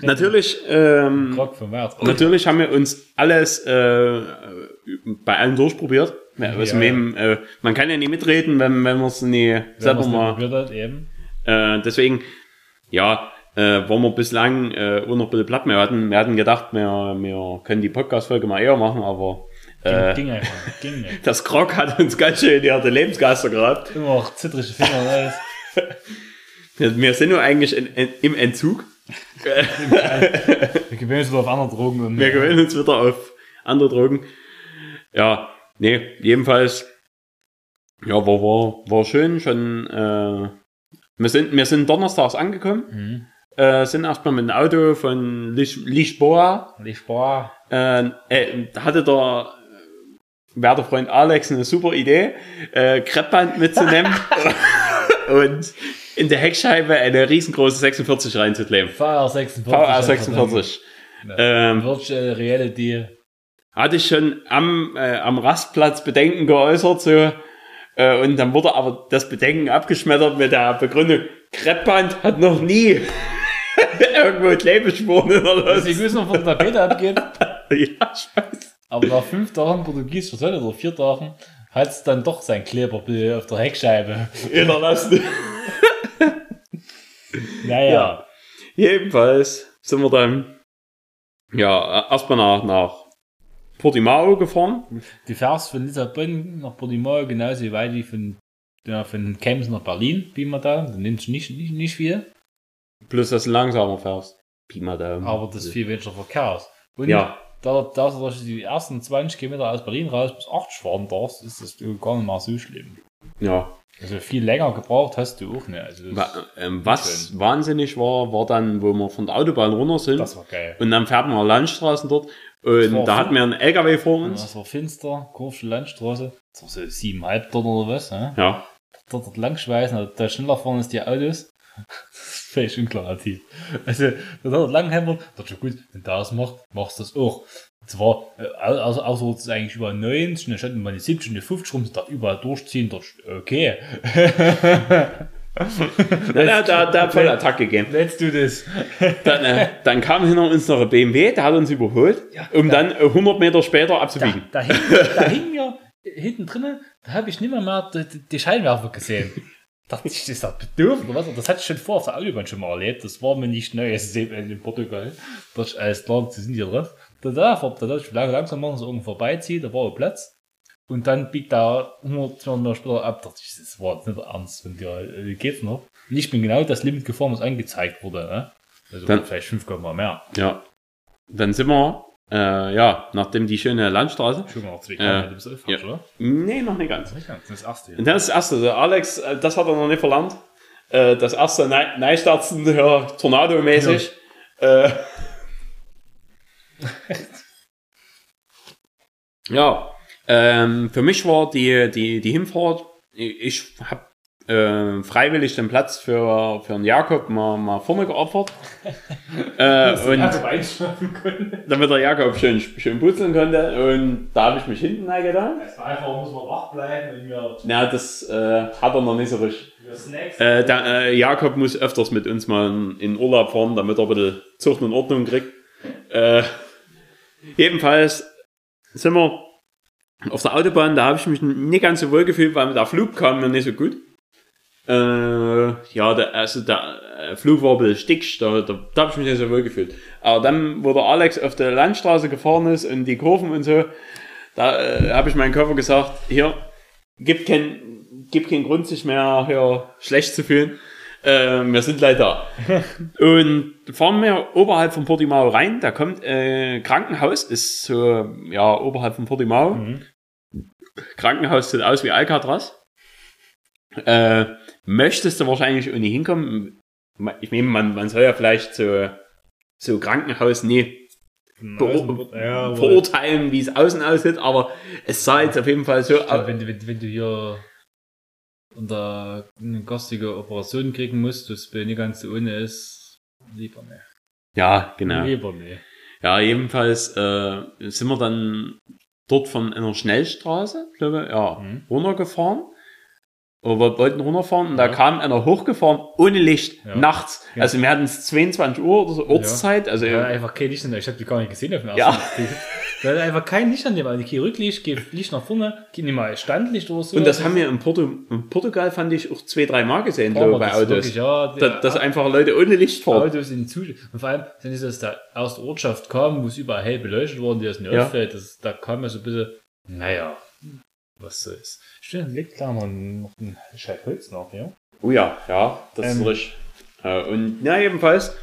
Natürlich, ähm, Krog vom Wert. natürlich haben wir uns alles äh, bei allen durchprobiert. Ja, also Ja, Wem, äh, man kann ja nicht mitreden, wenn, wenn man es nie selber mal Probiert hat, eben. Äh, deswegen, ja, äh, waren wir bislang äh, auch noch ein bisschen platt. Wir hatten, wir hatten gedacht, wir, wir können die Podcast-Folge mal eher machen, aber äh, Ging einfach, nicht, ging nicht. [LAUGHS] das Krog hat uns ganz schön die harte Lebensgeister gehabt. Immer noch zittrige Finger und alles. [LAUGHS] Wir, sind nur eigentlich in, in, im Entzug. Wir gewöhnen uns wieder auf andere Drogen und Wir gewöhnen uns wieder auf andere Drogen. Ja, nee, jedenfalls, ja, war, war, war schön, schon, äh, wir sind, wir sind donnerstags angekommen, Mhm. äh, sind erstmal mit dem Auto von Lis Lisboa Lisboa. äh, äh, hatte der werte Freund Alex eine super Idee, äh, Kreppband mitzunehmen [LAUGHS] und in der Heckscheibe eine riesengroße 46 reinzukleben. VR 46. VR 46. Ähm, Virtual Reality. hatte ich schon am, äh, am Rastplatz Bedenken geäußert, so, äh, und dann wurde aber das Bedenken abgeschmettert mit der Begründung, Kreppband hat noch nie [LAUGHS] irgendwo Klebespuren Also ich hinterlassen. weiß noch, von der Tapete abgeht, [LAUGHS] ja, ich weiß. Aber nach fünf Tagen Portugies versöhnt oder vier Tagen hat es dann doch sein Kleberbild auf der Heckscheibe. [LAUGHS] Hinterlassen. [LAUGHS] Naja. Ja. Jedenfalls sind wir dann ja erstmal nach, nach Portimao gefahren. Du fährst von Lissabon nach Portimao genauso weit wie von, ja, von Chemnitz nach Berlin, wie man da. Du nimmst nicht, nicht, nicht viel, Plus, dass du langsamer fährst. Pi mal Daumen. aber das ist viel weniger Verkehr. ist. Und Ja. Da, da du die ersten 20 Kilometer aus Berlin raus bis 80 fahren darfst, ist das gar nicht mal so schlimm. Ja. Also viel länger gebraucht hast du auch nicht. Also ähm, was wahnsinnig war, war dann, wo wir von der Autobahn runter sind. das war geil. und dann fährt man Landstraßen dort. Und da hatten wir einen LKW vor uns. Das war finster, Kurvsche Landstraße. Das war so siebeneinhalb Tonnen oder was, ne? Ja. Dort, dort langschweißen, da schneller fahren als die Autos. Völlig unklarativ. Also, das hat er lang hämmert, dachte schon gut, wenn das macht, machst du das auch. Zwar, äh, also, außer es ist eigentlich über 90, dann stand mal die 70 und die 50 rum, da überall durchziehen, ist okay. [LAUGHS] Da, da, da hat voll Attack gegeben. Let's do this. Dann, äh, dann kam hinter uns noch ein BMW, der hat uns überholt, Ja, um da- dann äh, 100 Meter später Da, abzubiegen. da, hing, da hing mir hinten drinnen, da habe ich nicht mehr, die- die Scheinwerfer gesehen. Dachte ich, ist das bedürfen oder was? Das hatte ich schon vor auf der Autobahn schon mal erlebt. Das war mir nicht neu. Es ist eben in Portugal. Da ist alles klar, sie sind hier drauf. Da, da, da, da ich lange langsam machen, so irgendwo vorbeizieht, da war ein Platz. Und dann biegt da 100, 200 Meter später ab. Dachte ich, das war jetzt nicht ernst. Und ja, äh, geht's noch? Und ich bin genau das Limit gefahren, was angezeigt wurde. Ne? Also Dann- vielleicht 5 mehr. Ja. Dann sind wir, äh, ja, nachdem die schöne Landstraße. Schon mal zwei Äh, Kilometer bis Elf, ja. oder? Nee, noch nicht ganz. Das ist das erste. Und das ist das erste. Der Alex, äh, das hat er noch nicht verlangt. Äh, Das erste Nei- Neistarten, [LAUGHS] ja, Tornado-mäßig. Äh, [LAUGHS] ja, ähm, für mich war die, die, die Hinfahrt, ich habe äh, freiwillig den Platz für, für den Jakob mal, mal vorne geopfert. [LAUGHS] äh, und damit der Jakob schön, schön putzeln konnte. Und da habe ich mich hinten reingetan. Es war einfach, muss man wach bleiben, wenn wir, Na, das äh, hat er noch nicht so richtig. Äh, der, äh, Jakob muss öfters mit uns mal in, in Urlaub fahren, damit er ein bisschen Zucht und Ordnung kriegt. Äh, jedenfalls sind wir auf der Autobahn, da habe ich mich nicht ganz so wohl gefühlt, weil der Flug kam mir nicht so gut. Äh, ja, der, also der äh, Flug war ein bisschen stickig, da, da, da habe ich mich nicht so wohl gefühlt. Aber dann, wo der Alex auf der Landstraße gefahren ist und die Kurven und so, da äh, habe ich meinem Körper gesagt, hier, gibt kein, gibt keinen Grund, sich mehr hier schlecht zu fühlen. Äh, wir sind leider da. [LAUGHS] und fahren wir oberhalb von Portimao rein. Da kommt äh, Krankenhaus, ist so, ja, oberhalb von Portimao. Krankenhaus sieht aus wie Alcatraz. Äh, möchtest du wahrscheinlich ohne hinkommen? Ich meine, man, man soll ja vielleicht so, so Krankenhaus nie beur- ja, verurteilen, wie es außen aussieht, aber es sah jetzt auf jeden Fall so aus. wenn, du- wenn, wenn du hier unter eine garstige Operation kriegen musst, das bei nicht ganz so ohne ist, lieber ne. Ja, genau. Lieber ne. Ja, jedenfalls äh, sind wir dann dort von einer Schnellstraße, glaube ich, ja, Mhm. runtergefahren. Oder wir wollten runterfahren und da Ja. kam einer hochgefahren ohne Licht, Ja. nachts. Ja. Also wir hatten es 22 Uhr oder so Ortszeit. Also Ja, einfach kein Licht ich hab die gar nicht gesehen auf dem Ja. ersten. Da hat einfach kein Licht an dem, also kein Rücklicht, kein Licht nach vorne, kein nicht mal Standlicht oder so. und das haben wir in, Porto, in Portugal fand ich auch zwei, drei Mal gesehen, glaube bei das Autos. Wirklich, ja, Da, der- dass einfach Leute ohne Licht fahren. Autos in Zustand. Und vor allem, dann ist es da aus der Ortschaft kam, wo es überall hell beleuchtet worden, die aus dem Ja. auffällt, das, da kam ja so ein bisschen, naja, was so ist. Stimmt, liegt da noch ein, noch ein Scheiß noch, ja? Oh ja, ja, das Ähm. ist richtig. Äh, und na, jedenfalls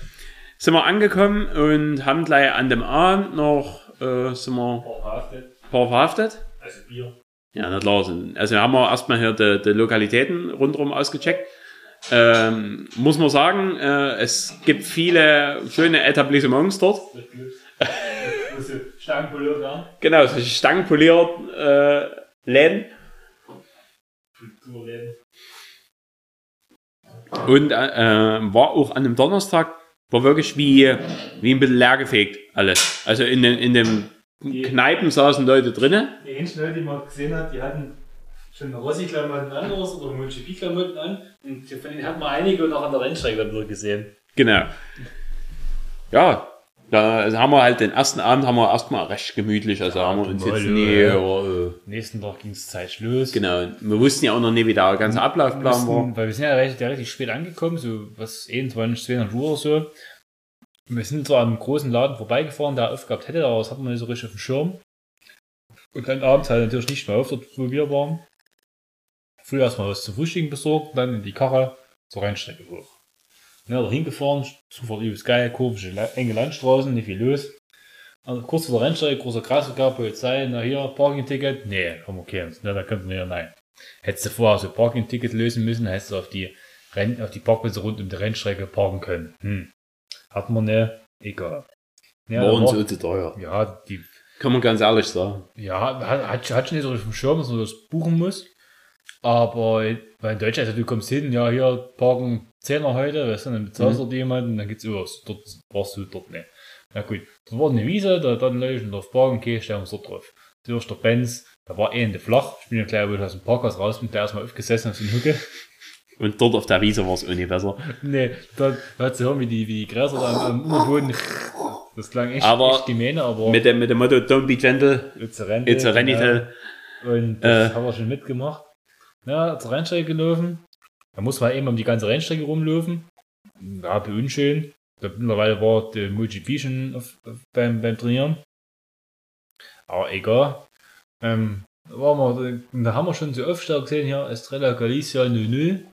sind wir angekommen und haben gleich an dem Abend noch, äh, sind wir ein paar verhaftet. Also Bier. Ja, na klar. Also haben wir erstmal hier die, die Lokalitäten rundherum ausgecheckt. Ähm, muss man sagen, äh, es gibt viele schöne Etablissements dort. Stangenpoliert, ja? Genau, solche Stangenpoliert äh, Läden. Kulturläden. Und äh, äh, war auch an dem Donnerstag, war wirklich wie, wie ein bisschen leergefegt alles. Also in den, in den Kneipen saßen Leute drinnen. Die ähnlichen Leute, die man gesehen hat, die hatten schon Rossi-Klamotten an oder MotoGP-Klamotten an. Und von denen hat man einige noch an der Rennstrecke gesehen. Genau. Ja, da haben wir halt den ersten Abend haben wir erstmal recht gemütlich. Also haben wir uns jetzt ja, nie. ja. Ja, äh, Nächsten Tag ging es Zeit los. genau. Wir wussten ja auch noch nicht, wie der ganze Ablaufplan war. mussten, weil wir sind ja relativ, relativ spät angekommen, so was 21, 22 Uhr oder so. Wir sind zwar am großen Laden vorbeigefahren, der aufgehabt hätte, aber das hatten wir nicht so richtig auf dem Schirm. Und dann abends halt natürlich nicht mehr auf, dort wo wir waren. Früh erstmal was zu Frühstücken besorgt, dann in die Karre zur Rennstrecke hoch. Da hingefahren, Zufahrt übelst geil, komische, enge Landstraßen, nicht viel los. Also kurz vor der Rennstrecke, großer Kreis gab, Polizei, na hier, Parking-Ticket, nee, komm, okay, na, da könnten wir ja, nein. Hättest du vorher so Parking-Ticket lösen müssen, hättest du auf die, Renn auf die Parkplätze rund um die Rennstrecke parken können. Hm. Hat man ne, egal. Ja, War uns so zu teuer. ja, die, Kann man ganz ehrlich sagen. ja, hat, hat, hat schon nicht so auf dem Schirm, dass man das buchen muss. Aber weil in Deutschland, also du kommst hin, ja, hier parken Zehner heute, weißt du, dann bezahlst du jemanden, dann geht's über, dort brauchst du dort nicht. Na gut, da war eine Wiese, da dann Leute und auf Wagen, okay, stellen wir uns dort drauf. Durch der Benz, da war eh in der Flach, ich bin ja gleich aus dem Parkhaus raus, bin da erstmal aufgesessen auf so einen Hucke. Und dort auf der Wiese war es auch nicht besser. Nee, da hat sie hören, wie die, wie die Gräser da am, Unterboden, das klang echt, Aber echt gemeine, aber Mit dem, mit dem Motto, don't be gentle, it's a Rente, it's a rental. genau. Und das Äh. haben wir schon mitgemacht. Ja, zur Rennstrecke gelaufen. Da muss man eben um die ganze Rennstrecke rumlaufen. Ja, bei unschön. Da mittlerweile war der MotoGP schon auf, auf, beim, beim Trainieren. Aber egal. Ähm, da, waren wir, da haben wir schon so Aufstau gesehen hier, Estrella Galicia 00.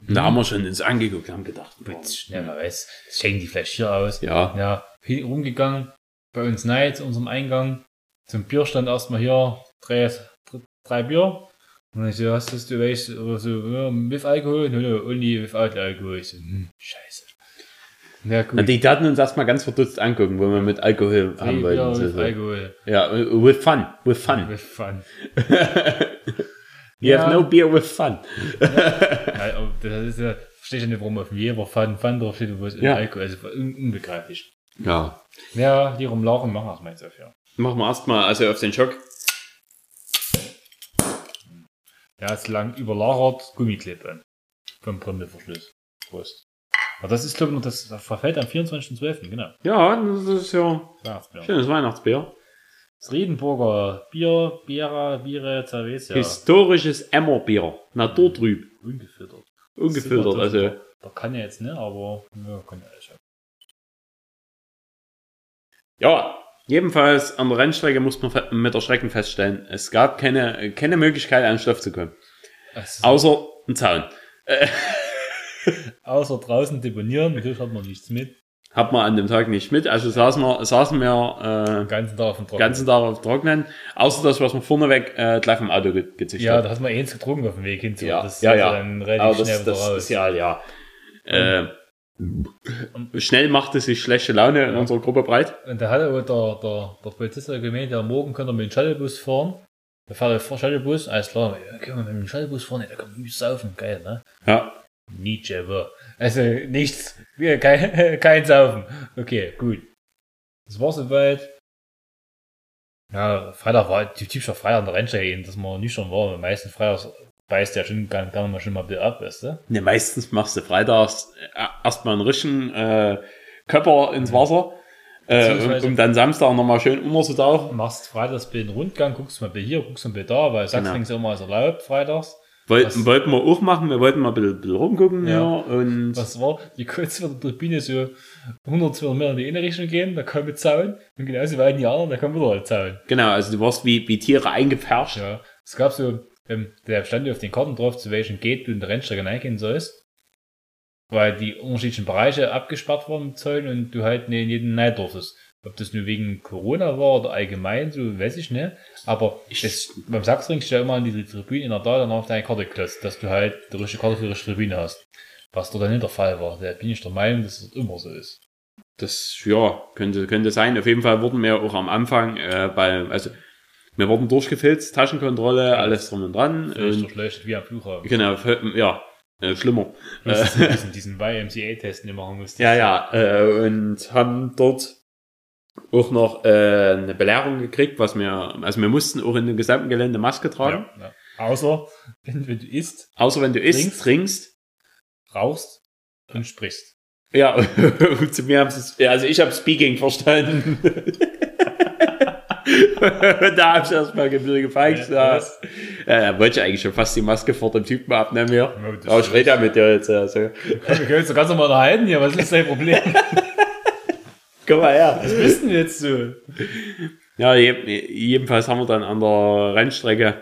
Da haben wir schon uns angeguckt, haben gedacht, Putz, ja, wer weiß, schenken die vielleicht hier aus. ja, Ja, hin rumgegangen, bei uns nein, zu unserem Eingang, zum Bierstand erstmal hier, drei, drei Bier. Und ich so, hast du, du weißt, oder so, ja, with Alkohol? No, no, only without Alkohol. Ich so, hm, scheiße. Ja, gut. Na, die taten uns erstmal ganz verdutzt angucken, wo wir mit Alkohol haben Bier wollten. So, with so. Alkohol. Ja, with fun, with fun. With fun. [LAUGHS] Have Ja. no beer with fun. Ja, aber das ist ja, verstehe ich nicht, warum auf jeder Fun, Fun drauf steht, wo es Ja. Alkohol ist. Also, un unbegreiflich. Ja. Ja, die rumlaufen, machen wir es mal jetzt auf, ja. Machen wir erstmal also auf den Schock. Ja, ist lang überlagert Gummiklippe vom Bremselverschluss. Prost. Aber das ist, glaube ich, noch, das verfällt am 24.12., genau. Ja, das ist ja Weihnachtsbier. schönes Weihnachtsbier. Das Riedenburger Bier, Biera, Biere, Cerveza. Historisches Emmerbier. Naturtrüb. Ungefiltert. Ungefiltert, Super, also. Da kann ja jetzt, ne, aber, ja, kann ja alles. Ja, jedenfalls an der Rennstrecke muss man mit Erschrecken feststellen, es gab keine, keine Möglichkeit, an den Stoff zu kommen. Also, Außer ein Zaun. [LAUGHS] außer draußen deponieren, natürlich hat man nichts mit. Hat man an dem Tag nicht mit. Also saßen wir, saßen wir Den äh, ganzen Tag auf dem Trocknen. ganzen Tag auf Trocknen. Außer das, was wir vorneweg äh, gleich vom Auto ge gezischt Ja, haben. da hat man eins getrunken auf dem Weg hinzu. Ja, das ja, ist ja. dann relativ Aber schnell das, wieder das raus. ist ja, ja. Äh, schnell machte sich schlechte Laune in unserer Gruppe breit. Und da hat aber der, der, der Polizist hat gemeint, ja, morgen könnt ihr mit dem Shuttlebus fahren. Da er vor Shuttlebus, alles klar, ja, können wir mit dem Shuttlebus fahren, ja, da kann man nicht saufen, geil, ne? Ja. Nietzsche, aber. Also nichts, kein, [LAUGHS] kein Saufen. Okay, gut. Das war soweit. Ja, Freitag war typischer Freitag an der Rennstrecke, dass man nüchtern war. Am meisten Freitags beißt ja schon gar nicht mal schon mal bisschen ab, weißt du? Ne, meistens machst du freitags äh, erstmal einen richtigen äh, Körper ins Wasser, äh, um, um dann Samstag nochmal schön unterzutauchen. Machst freitags den Rundgang, guckst mal bei hier, guckst mal bei da, weil Sachsen Genau. ist immer ist erlaubt, freitags. Wollten, Was- wollten wir auch machen, wir wollten mal ein bisschen, bisschen rumgucken Ja. ja. und Was war? Die kurz von der Tribüne so 100, 200 Meter in die eine Richtung gehen, da kommt ein Zaun. Und genauso weit in die andere, da kommt wieder ein Zaun. genau, also du warst wie, wie Tiere eingepfercht. Ja. Es gab so, ähm, der stand auf den Karten drauf, zu welchem Gate du in der Rennstrecke reingehen sollst. Weil die unterschiedlichen Bereiche abgesperrt waren mit Zäunen und du halt nicht in jeden rein durftest. Ob das nur wegen Corona war oder allgemein, so weiß ich nicht. Aber es, beim Sachsring steht ja immer an die Tribüne in der da dann auf deine Karte klotzt, dass du halt die richtige Karte für die richtige Tribüne hast. Was dort dann nicht der Fall war. Da bin ich der Meinung, dass es immer so ist. Das, ja, könnte, könnte sein. Auf jeden Fall wurden wir auch am Anfang äh, bei, also wir wurden durchgefilzt, Taschenkontrolle, alles drum und dran. Vielleicht Und, durchleuchtet wie am Flughafen. genau, ja, äh, schlimmer. Musst diesen, [LAUGHS] diesen YMCA-Test nicht machen musst. Ja, ja, äh, und haben dort auch noch äh, eine Belehrung gekriegt, was wir, also wir mussten auch in dem gesamten Gelände Maske tragen. Ja, ja. Außer, wenn, wenn du isst, Außer wenn du isst, Trinkst. trinkst. rauchst und sprichst. Ja, [LAUGHS] zu mir haben sie also ich habe Speaking verstanden. [LAUGHS] [LAUGHS] da habe ich erstmal ein bisschen gefeixt. Ja, Ja, ja, wollte ich eigentlich schon fast die Maske vor dem Typen abnehmen. Ja. Ja, Aber ich rede ja mit dir jetzt. Also. Wir können uns doch ganz normal unterhalten hier, was ist dein Problem? [LAUGHS] Komm mal her. Was bist denn jetzt so? Ja, je, jedenfalls haben wir dann an der Rennstrecke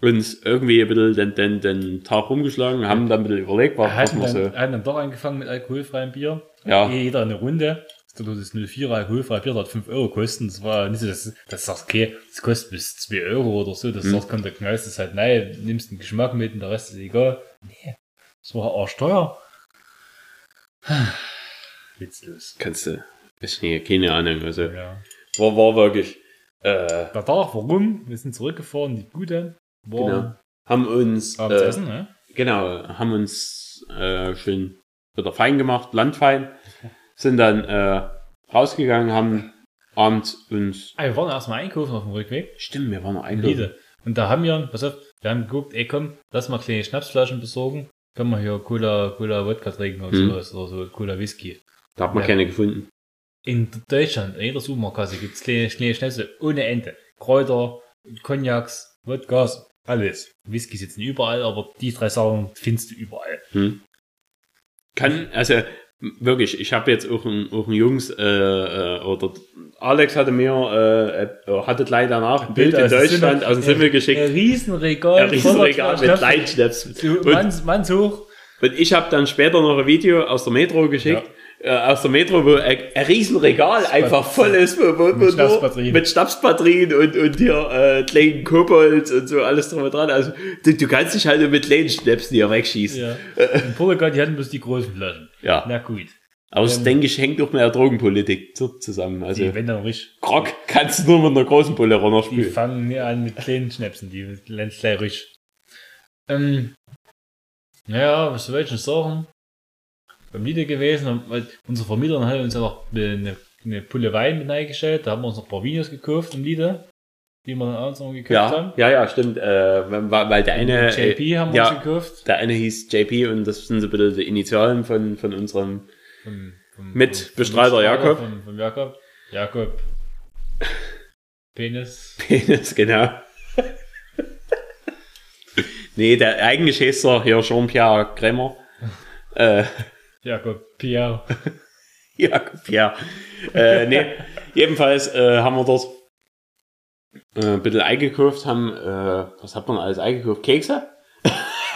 uns irgendwie ein bisschen den, den, den Tag rumgeschlagen, haben dann ein bisschen überlegt, was, was wir so. hatten dann doch angefangen mit alkoholfreiem Bier. Ja. Jeder eine Runde. Das das 04 alkoholfreie Bier, hat 5 Euro kosten. Das war nicht so, dass das sagst, okay, das kostet bis 2 Euro oder so. Das Hm. sagt, kommt der knallst das halt, nein, nimmst den Geschmack mit und der Rest ist egal. Nee, das war arschteuer. [SIGHS] Witzlos. Kannst du, ist nicht, keine Ahnung. Also, Ja. war, war wirklich, äh, Der Tag, warum? Wir sind zurückgefahren, die Gute. War Genau. haben uns, äh, essen, ne? genau, haben uns äh, schön wieder fein gemacht, landfein. Sind dann äh, rausgegangen, haben abends uns. Ah, wir waren erstmal einkaufen auf dem Rückweg. Stimmt, wir waren noch in einkaufen. Liede. Und da haben wir, pass auf, wir haben geguckt, ey komm, lass mal kleine Schnapsflaschen besorgen. Können wir hier Cola, Cola Wodka trinken oder Hm. sowas, oder so Cola Whisky. Da hat man Ja. keine gefunden. In Deutschland, in jeder Supermarktkasse gibt's kleine, kleine Schnäpse ohne Ende. Kräuter, Cognacs, Wodkas, alles. Whisky sitzen überall, aber die drei Sachen findest du überall. Hm. Kann, also wirklich, ich habe jetzt auch ein, auch ein Jungs, äh, äh, oder Alex hatte mir, äh, äh, hatte gleich danach ein Bild in aus dem Deutschland aus dem Simmel geschickt. Ein Riesenregal. Ein Riesenregal mit Schnaps. Leitschnaps. Manns, Manns hoch. und ich habe dann später noch ein Video aus der Metro geschickt. Äh, aus der Metro, wo ein, ein Riesenregal einfach voll ist, wo, wo, Mit Schnapsbatterien. mit Schnapsbatterien und, und hier äh, kleinen Kobolds und so alles drum und dran. Also du, du kannst dich halt nur mit kleinen Schnäpsen hier wegschießen. Ja. In Portugal, die hatten bloß die großen Flaschen. Ja. Na gut. Aber das Ähm, denke ich hängt auch mit der Drogenpolitik zu- zusammen. Also Die, wenn dann richtig, Grog kannst du nur mit einer großen Pulle die runterspielen. fangen nie an mit kleinen Schnäpsen, die lernen gleich richtig. Ähm, naja, was soll ich denn sagen? Liede gewesen, und weil unser Vermieter hat uns ja noch eine, eine Pulle Wein mit reingestellt, da haben wir uns noch ein paar Videos gekauft im Liede, die wir dann abends noch gekauft Ja, haben. ja, ja, stimmt. Äh, weil, der eine, JP äh, haben wir ja, uns gekauft. der eine hieß JP und das sind so ein bisschen die Initialen von, von unserem Vom, vom, Mitbestreiter Jakob. Vom, vom Jakob. Jakob. Penis. [LAUGHS] Penis, genau. [LAUGHS] nee, der eigentlich heißt er hier Jean-Pierre Krämer. äh, Jakob Pierre. [LAUGHS] Jakob Pierre. äh, nee, jedenfalls äh, haben wir dort äh, ein bisschen eingekauft, haben, äh, was hat man alles eingekauft? Kekse?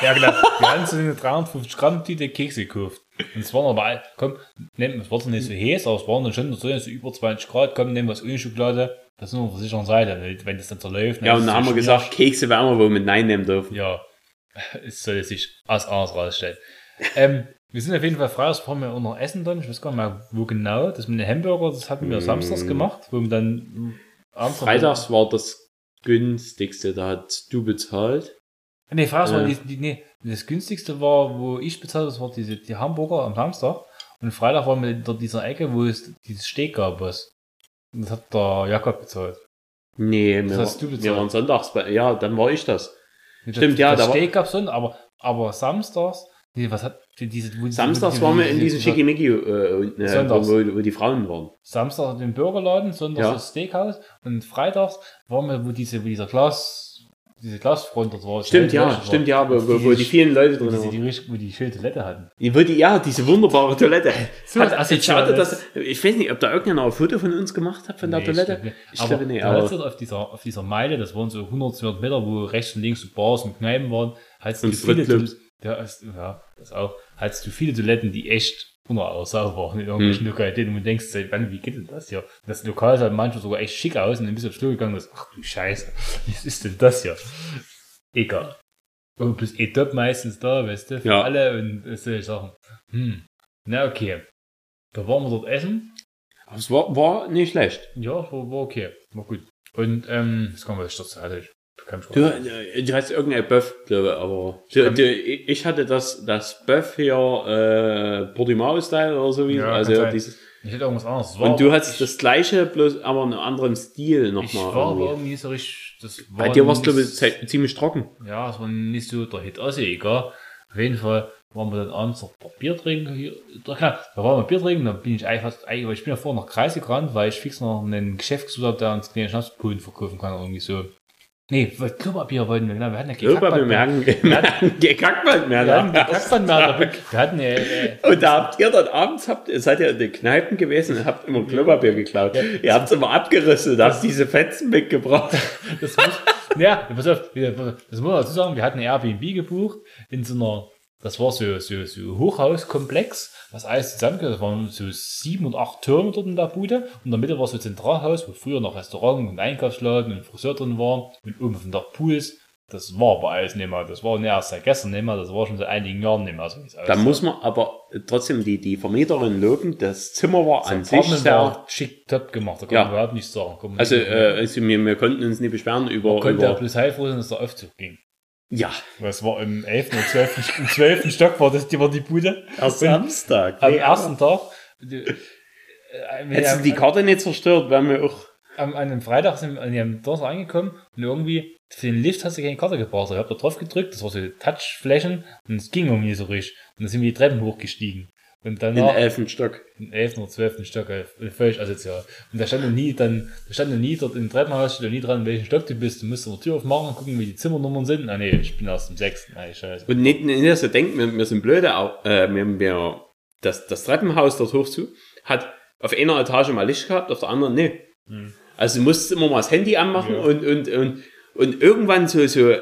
Ja, genau. Wir haben so eine 350 Gramm Tüte Kekse gekauft. Und es waren aber, komm, nehmen, es war nicht so heiß, aber es waren dann schon so, über 20 Grad, komm, nehmen was ohne Schokolade. Das ist nur auf der sicheren Seite, wenn das dann zerläuft. Ja, und dann haben wir gesagt, Kekse werden wir wohl mit Nein nehmen dürfen. Ja, [LAUGHS] es soll sich als anders rausstellen. ähm, wir sind auf jeden Fall freitags fahren wir auch noch essen dann. Ich weiß gar nicht mehr, wo genau. Das mit den Hamburger, das hatten wir samstags gemacht, wo wir dann abends Freitags war das günstigste, da hast du bezahlt. Nee, Freitags war Äh. die, die, nee, das günstigste war, wo ich bezahlt habe, das war diese, die Hamburger am Samstag. Und Freitag waren wir in dieser Ecke, wo es dieses Steak gab, was. Und das hat der Jakob bezahlt. Nee, wir, hast du war, bezahlt. wir waren sonntags bei, ja, dann war ich das. Das, Stimmt, ja, Das da war- Steak gab's schon, aber, aber samstags, nee, was hat, diese, Samstags waren wir in diesem diese- Schickimicki, äh, äh, wo, wo, die Frauen waren. Samstag den Burgerladen, sonntags Ja. das Steakhouse und freitags waren wir, wo diese, wo dieser Glas, diese Glasfront dort war. Stimmt, ja, Leuchtet stimmt, ja, wo, wo, wo die vielen Leute drin die, waren. richtig- wo die schöne Toilette hatten. Die, wo die, ja, diese wunderbare Toilette. [LAUGHS] So Hat, ich, schade, dass, ich weiß nicht, ob da irgendeiner ein Foto von uns gemacht hat von der Nee, Toilette. Ich, nicht. Aber glaube nicht, aber- dort auf dieser, auf dieser Meile, das waren so 100, 200 Meter, wo rechts und links so Bars und Kneipen waren, Und viele, Stripclubs. Toil- ja, ja, das auch, hattest du viele Toiletten, die echt sauber waren in irgendwelchen Hm. Lokalitäten und du denkst, ey, Mann, wie geht denn das hier? Das Lokal sah manchmal sogar echt schick aus und dann bist du aufs Klo gegangen und sagst, ach du Scheiße, [LAUGHS] was ist denn das hier? Egal. Und bist eh top meistens da, weißt du, für Ja. alle und solche Sachen. Hm. Na, okay. Da waren wir dort essen. Aber es war, war nicht schlecht. Ja, war, war okay. War gut. Und, ähm, das kann man hatte ich. Kein Spaß. Du, äh, du hast irgendein Böff, glaube ich, aber du, kann- du, ich hatte das, das Böff hier, äh, Portimao-Style oder so wie, Ja, also sein. dieses, ich hätte irgendwas anderes. Und du ich, das gleiche, bloß aber in einem anderen Stil Ich nochmal. war aber irgendwie. irgendwie so richtig. Das war Bei dir war es, nicht- glaube ich, ze- ziemlich trocken. Ja, es war nicht so der Hit. Also egal. Auf jeden Fall waren wir dann abends noch ein paar Bier trinken. Hier. Da, waren wir Bier trinken, dann bin ich einfach, eigentlich- ich bin ja vorher nach Kreis gerannt, weil ich fix noch ein Geschäft gesucht habe, der uns kleine Schnapspulen verkaufen kann irgendwie so. Nee, Klopapier wollten wir, genau. Wir hatten ja kein Europa, wir gekackt mehr. Wir hatten [LAUGHS] dabei. Wir hatten, äh, Und da habt ihr dann abends, habt, ihr seid ja in den Kneipen gewesen und habt immer Klopapier geklaut. Ihr habt es immer abgerissen und habt diese Fetzen mitgebracht. Das muss, ja, pass auf, wir- das muss man dazu sagen, wir hatten ein Airbnb gebucht in so einer, das war so, so, so Hochhauskomplex, was alles zusammengehört, das waren so sieben und acht Türme dort in der Bude. Und in der Mitte war so ein Zentralhaus, wo früher noch Restaurant und Einkaufsladen und Friseur drin waren. Und oben dem Dach Pools. Das war aber alles nicht mehr, das war nicht erst seit gestern nicht mehr, das war schon seit einigen Jahren nicht mehr. So, wie es Da muss man aber trotzdem die, die Vermieterin loben, das Zimmer war an Das sich Apartment sehr, war schick top gemacht, da kann Ja. man überhaupt nichts sagen. Also, nicht- äh, also wir, wir konnten uns nicht beschweren über, man konnte ja über bloß heilfroh sein, dass der Aufzug ging. Ja, Was war im 11. oder 12. im 12. Stock war das die, war die Bude. erst Und Samstag. Am Nee, ersten Tag. äh, Hättest du am- die Karte nicht zerstört, wären wir auch. am, an einem Freitag sind wir an dem Donnerstag angekommen und irgendwie für den Lift hast du keine Karte gebraucht. Ich habe da drauf gedrückt, das war so Touchflächen und es ging irgendwie so richtig. Und dann sind wir die Treppen hochgestiegen. Und danach den elften Stock. im 11. oder 12. Stock, völlig asozial. Und da stand noch nie, dann, da stand noch nie dort im Treppenhaus, steht noch nie dran, in welchem Stock du bist. Du musst die Tür aufmachen, gucken, wie die Zimmernummern sind. Ah nee, ich bin erst im 6. Nein, scheiße. Und nicht, nicht dass ihr denkt, wir, wir sind blöde, auch, äh, wir, wir, das, das Treppenhaus dort hoch zu, hat auf einer Etage mal Licht gehabt, auf der anderen nee. Hm. Also du musst immer mal das Handy anmachen Ja. und, und, und, und irgendwann so, so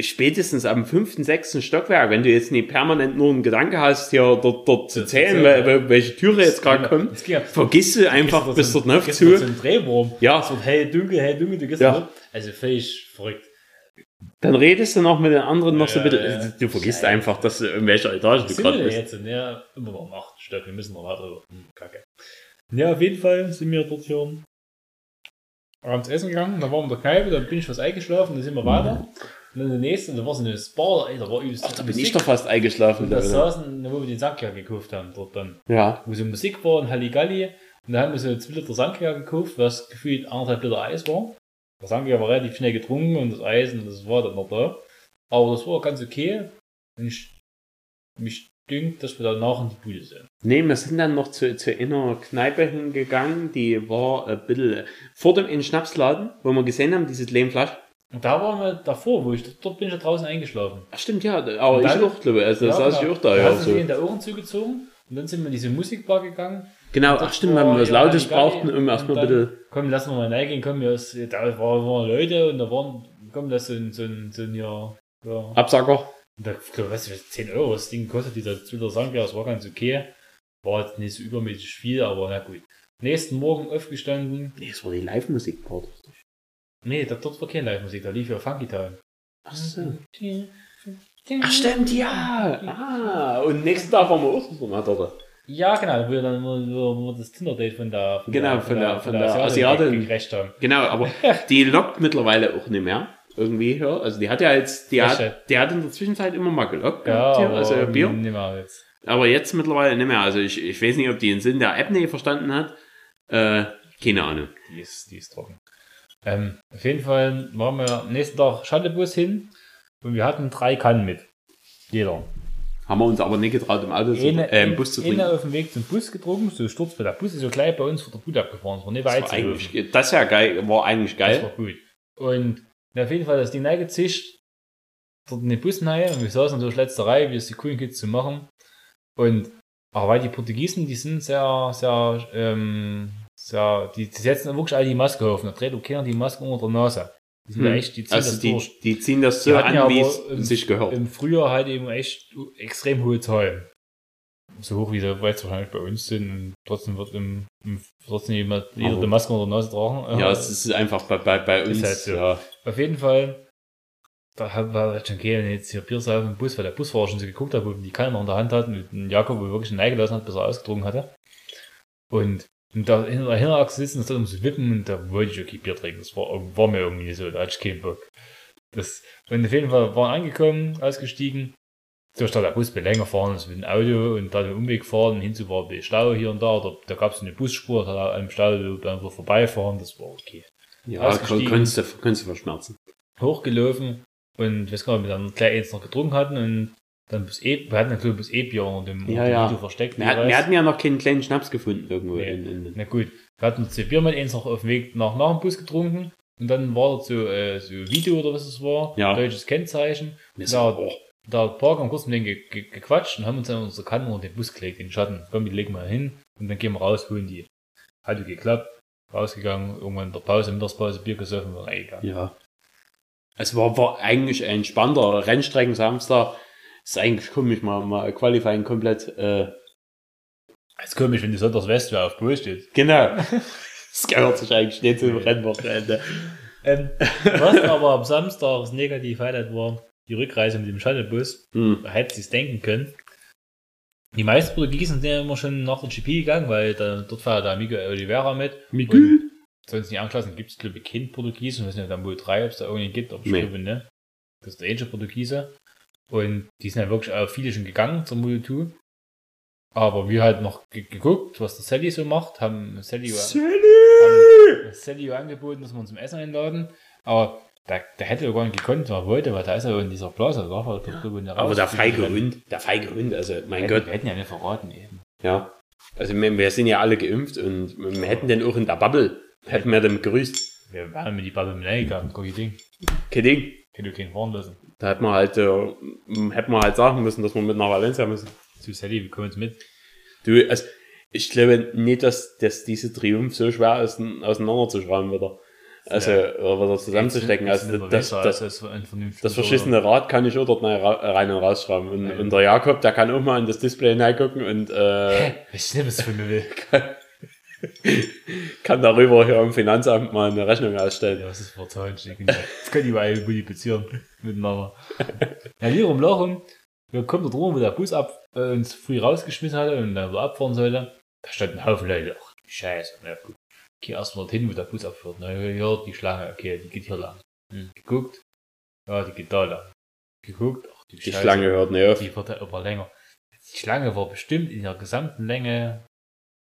spätestens am fünften, sechsten Stockwerk, wenn du jetzt nicht permanent nur einen Gedanke hast, hier dort, dort zu zählen, ja. wel- welche Türe jetzt gerade kommt, vergisst du einfach bis dort du zu. so ein Drehwurm. Ja. Es wird hell, dunkel, hell, dunkel, du gehst Ja. dort. Also völlig verrückt. Dann redest du noch mit den anderen noch so Ja, bitte. ja. Du vergisst Ja. einfach, dass du in welcher Etage du gerade bist. jetzt? Und ja, immer noch im achten Stock. Wir müssen noch weiter. Hm, Kacke. Ja, auf jeden Fall sind wir dort hier abends essen gegangen. Dann waren wir in der Kneipe, dann bin ich was eingeschlafen, dann sind wir weiter. Und dann der nächste, da war so eine Spa, ey, da war übelst Da bin ich doch fast eingeschlafen. Und da saßen, wo wir den Sangria gekauft haben, dort dann. Ja. Wo so Musik war und Halligalli. Und da haben wir so 2 Liter Sangria gekauft, was gefühlt anderthalb Liter Eis war. Der Sangria war relativ schnell getrunken und das Eis und das war dann noch da. Aber das war ganz okay. Und ich, mich dünkt, dass wir danach in die Bude sind. Nee, wir sind dann noch zu, zu einer Kneipe hingegangen, die war ein bisschen vor dem Schnapsladen, wo wir gesehen haben, dieses Lehmflasch. Und da waren wir davor, wo ich, dort bin ich ja draußen eingeschlafen. Ach stimmt, ja, aber Und ich dann- auch, glaube ich. Also da saß ich genau. auch da, Da ja. hast du So. sich in der Ohren zugezogen und dann sind wir in diese Musikbar gegangen. Genau, ach stimmt, weil wir was ja Lautes brauchten, um erstmal ein dann- bisschen. Komm, wir mal reingehen, komm, ist, da waren, waren Leute und da waren, komm, das sind so ein, so ein, ja, ja. Absacker. Und da, ich glaube, weißt du, 10 Euro das Ding kostet, dieser Twitter Sangria, das war ganz okay. War jetzt nicht so übermäßig viel, aber na gut. Nächsten Morgen aufgestanden. Nee, das war die Live-Musik-Part. Nee, da, dort war keine Live-Musik, da lief ja Funky Town. Ach so. Ach stimmt, ja. Ah, und nächsten Tag waren wir auch so mal dort. Ja, genau, wo wir dann wo, wo, wo das Tinder-Date von der, von Genau, der, von der- von der Asiatin Asiatin. Genau, aber [LAUGHS] die lockt mittlerweile auch nicht mehr. Irgendwie, ja. Also die hat ja jetzt, die hat, die hat in der Zwischenzeit immer mal gelockt. Ja, gehabt hier, aber also Bier. nicht mehr jetzt. Aber jetzt mittlerweile nicht mehr. Also ich, ich weiß nicht, ob die den Sinn der App nicht verstanden hat. Äh, keine Ahnung. Die ist, die ist trocken. Ähm, auf jeden Fall waren wir am nächsten Tag Shuttlebus hin und wir hatten drei Kannen mit. Jeder. Haben wir uns aber nicht getraut, im Auto zu, Eine, äh, im Bus zu trinken. auf dem Weg zum Bus getrunken, so Sturz, der Bus ist so gleich bei uns vor der Bude abgefahren. Es war nicht Das weit war laufen. eigentlich, das ja geil, war eigentlich Das geil. war gut. Und auf jeden Fall das Ding reingezischt, dort in den Bus rein und wir saßen durch letzte Reihe, wie es die coolen Kids zu machen. Und, aber weil die Portugiesen, die sind sehr, sehr, ähm, sehr, die, die setzen wirklich alle die Maske auf und da dreht auch keiner die Maske unter der Nase. Die sind Hm. echt, die ziehen Also das die, durch. die ziehen das Die so an, wie es im- sich gehört. Im Frühjahr halt eben echt extrem hohe Zahlen. So hoch wie sie jetzt wahrscheinlich bei uns sind und trotzdem wird im, im trotzdem jemand jeder Aber- die Maske unter der Nase tragen. ja, es ist einfach bei, bei, bei uns. halt so. ja. Auf jeden Fall, da hat- war ich schon okay, wenn jetzt hier Bier saufen im Bus, weil der Busfahrer schon so geguckt hat, wo die Kanne in der Hand hatten und Jakob wo wirklich einen gelassen hat, bis er ausgetrunken hatte. Und, und da in der Hinterachse sitzen, das dann um zu wippen und da wollte ich okay Bier trinken. Das war, war mir irgendwie so, da hatte ich keinen Bock. Das, und auf jeden Fall waren angekommen, ausgestiegen. So statt der Bus bei länger fahren, also mit dem Auto und dann den Umweg fahren, hinzu war ein Stau hier und da, da, da gab es eine Busspur, da an einem Stau einfach vorbeifahren, das war okay Ja, kannst du, kannst du verschmerzen. hochgelaufen und ich weiß gar nicht, ob wir dann gleich eins noch getrunken hatten und dann bis E, wir hatten ja glaube ich bis E-Bier unter dem, Ja, ja. Video versteckt. Wir, hatten- wir hatten ja noch keinen kleinen Schnaps gefunden irgendwo. Nee. In, in, Na gut, wir hatten zwei Bier mit eins noch auf dem Weg nach, nach dem Bus getrunken und dann war dort so, äh, so Video oder was es war, Ja. deutsches Kennzeichen. Da, sind- oh, da hat Park am kurz mit denen ge ge gequatscht und haben uns dann unsere Kanten unter den Bus gelegt, in den Schatten. Komm, die legen wir hin und dann gehen wir raus, holen die. Hat geklappt, rausgegangen, irgendwann in der Pause, Mittagspause, Bier gesoffen, war eingegangen. Ja. Es war, war eigentlich ein spannender Rennstrecken Samstag. Ist eigentlich komisch, mal, mal Qualifying komplett. Äh, Es ist komisch, wenn die Sonntags Westwehr auf Bull steht. genau. [LAUGHS] Das gehört sich eigentlich nicht zum Rennwochenende. Ähm, was aber am Samstag das Negativ-Highlight war, die Rückreise mit dem Shuttlebus, Hm. da hätte es denken können. Die meisten Portugiesen sind ja immer schon nach der GP gegangen, weil da, dort fährt der Amigo Oliveira mit. Miguel? Sonst nicht angeschlossen gibt es, glaube ich, kein Portugiesen. Ich weiß nicht, ob da wohl drei, ob es da irgendwie gibt, aber ich Nee. glaube, ne? Das ist der Age Portugiese. Und die sind ja wirklich auch viele schon gegangen zur Mulutu. Aber wir halt noch ge geguckt, was der Sally so macht, haben Sally, haben Sally angeboten, dass wir uns zum Essen einladen. Aber der, der hätte ja gar nicht gekonnt, was er wollte, weil da ist er in dieser Blase. Da war er doch drüber in der Aber der Raus- feige wir Hund, der feige Hund, also mein hätten, Gott, wir hätten ja nicht verraten eben. ja. Also wir, wir sind ja alle geimpft und wir hätten den auch in der Bubble, hätten wir dem gegrüßt. Wir wären mit die Bubble mit reingegangen, guck ich Ding. Kein Ding. Hätte keinen fahren lassen. Da hätten wir halt, äh, hätten wir halt sagen müssen, dass wir mit nach Valencia müssen. Zu Sally, wir kommen jetzt mit. Du, also, ich glaube nicht, dass, dass diese Triumph so schwer ist, auseinanderzuschrauben wieder. Also, oder wieder zusammenzustecken. Also, das, das, ein vernünftiges das verschissene Rad kann ich auch dort rein und rausschrauben. Und, und der Jakob, der kann auch mal in das Display hineingucken und äh, Ich weiß nicht, was ich von mir will. kann darüber hier im Finanzamt mal eine Rechnung ausstellen. Ja, was ist vertan? Das können die beide multiplizieren [LAUGHS] miteinander. Ja, wir rum Lachen. Wir kommen da drum, wo der Bus ab, äh, uns früh rausgeschmissen hatte und dann wo abfahren sollte. Da stand ein Haufen Leute. Ach, die Scheiße. Na gut. Geh erstmal dorthin, wo der Bus abfährt. Na ja, die Schlange. Okay, die geht hier lang. Hm. Geguckt. Ja, die geht da lang. Geguckt. Ach, die, Die Scheiße. Schlange hört nicht auf. Die wird ja immer länger. Die Schlange war bestimmt in der gesamten Länge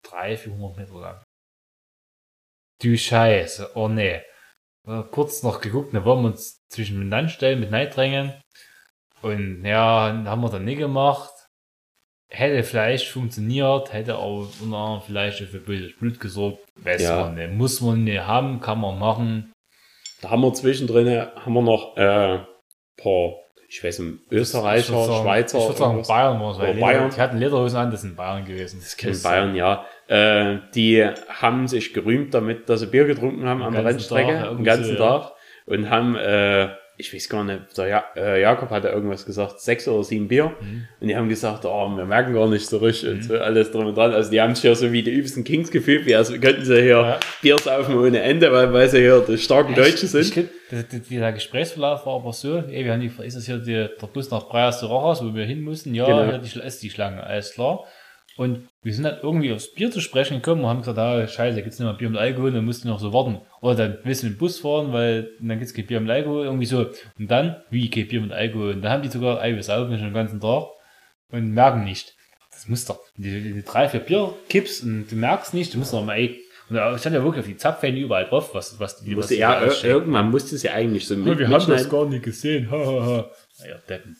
300, 400 Meter lang. Du Scheiße, oh nee. Äh, Kurz noch geguckt, dann wollen wir uns zwischen den Land stellen, mit Neid drängen. Und ja, haben wir dann nicht gemacht. Hätte vielleicht funktioniert, hätte aber unter vielleicht für böses Blut gesorgt. Weiß Ja. man nicht. Muss man nicht haben, kann man machen. Da haben wir zwischendrin, haben wir noch, äh, paar, ich weiß nicht, Ich Österreicher, würd sagen- Schweizer, Ich würde sagen. Bayern war es, weil Oder Leder, Bayern. die hatten Lederhosen an, das sind Bayern gewesen. Das kennen Bayern, ja. Äh, die haben sich gerühmt damit, dass sie Bier getrunken haben an der Rennstrecke, irgendwie ganzen. Tag. Und haben, äh, ich weiß gar nicht, der ja äh, Jakob hatte irgendwas gesagt, sechs oder sieben Bier. Mhm. Und die haben gesagt, oh, wir merken gar nicht so richtig und so alles drum und dran. Also die haben sich ja so wie die übelsten Kings gefühlt, wie als könnten sie hier Ja. Bier saufen ohne Ende, weil, weil sie hier die starken Deutschen Ich, sind. glaub, der, der, Gesprächsverlauf war aber so, ey, wir haben die, ist das hier die, der Bus nach Breyers zu Rochhaus, wo wir hin mussten? Ja, Genau. die, ist die Schlange, alles klar. Und wir sind dann irgendwie aufs Bier zu sprechen gekommen und haben gesagt, ah, scheiße, gibt's nicht mehr Bier mit Alkohol, dann mussten wir noch so warten. Oder dann willst du mit dem Bus fahren, weil dann gibt's kein Bier mit Alkohol, irgendwie so. Und dann, wie, kein Bier mit Alkohol? Und dann haben die sogar, ey, wir saufen schon den ganzen Tag und merken nicht. Das muss doch, die, die, die drei, vier Bier kippst und du merkst nicht, du musst doch mal, ey, und da stand ja wirklich auf die Zapfhähne überall drauf, was, was die, was Musste, die ja, ir- irgendwann musste es ja eigentlich so Ja, mit, wir haben das gar nicht gesehen. Ha, ha, ha. Ja, Deppen.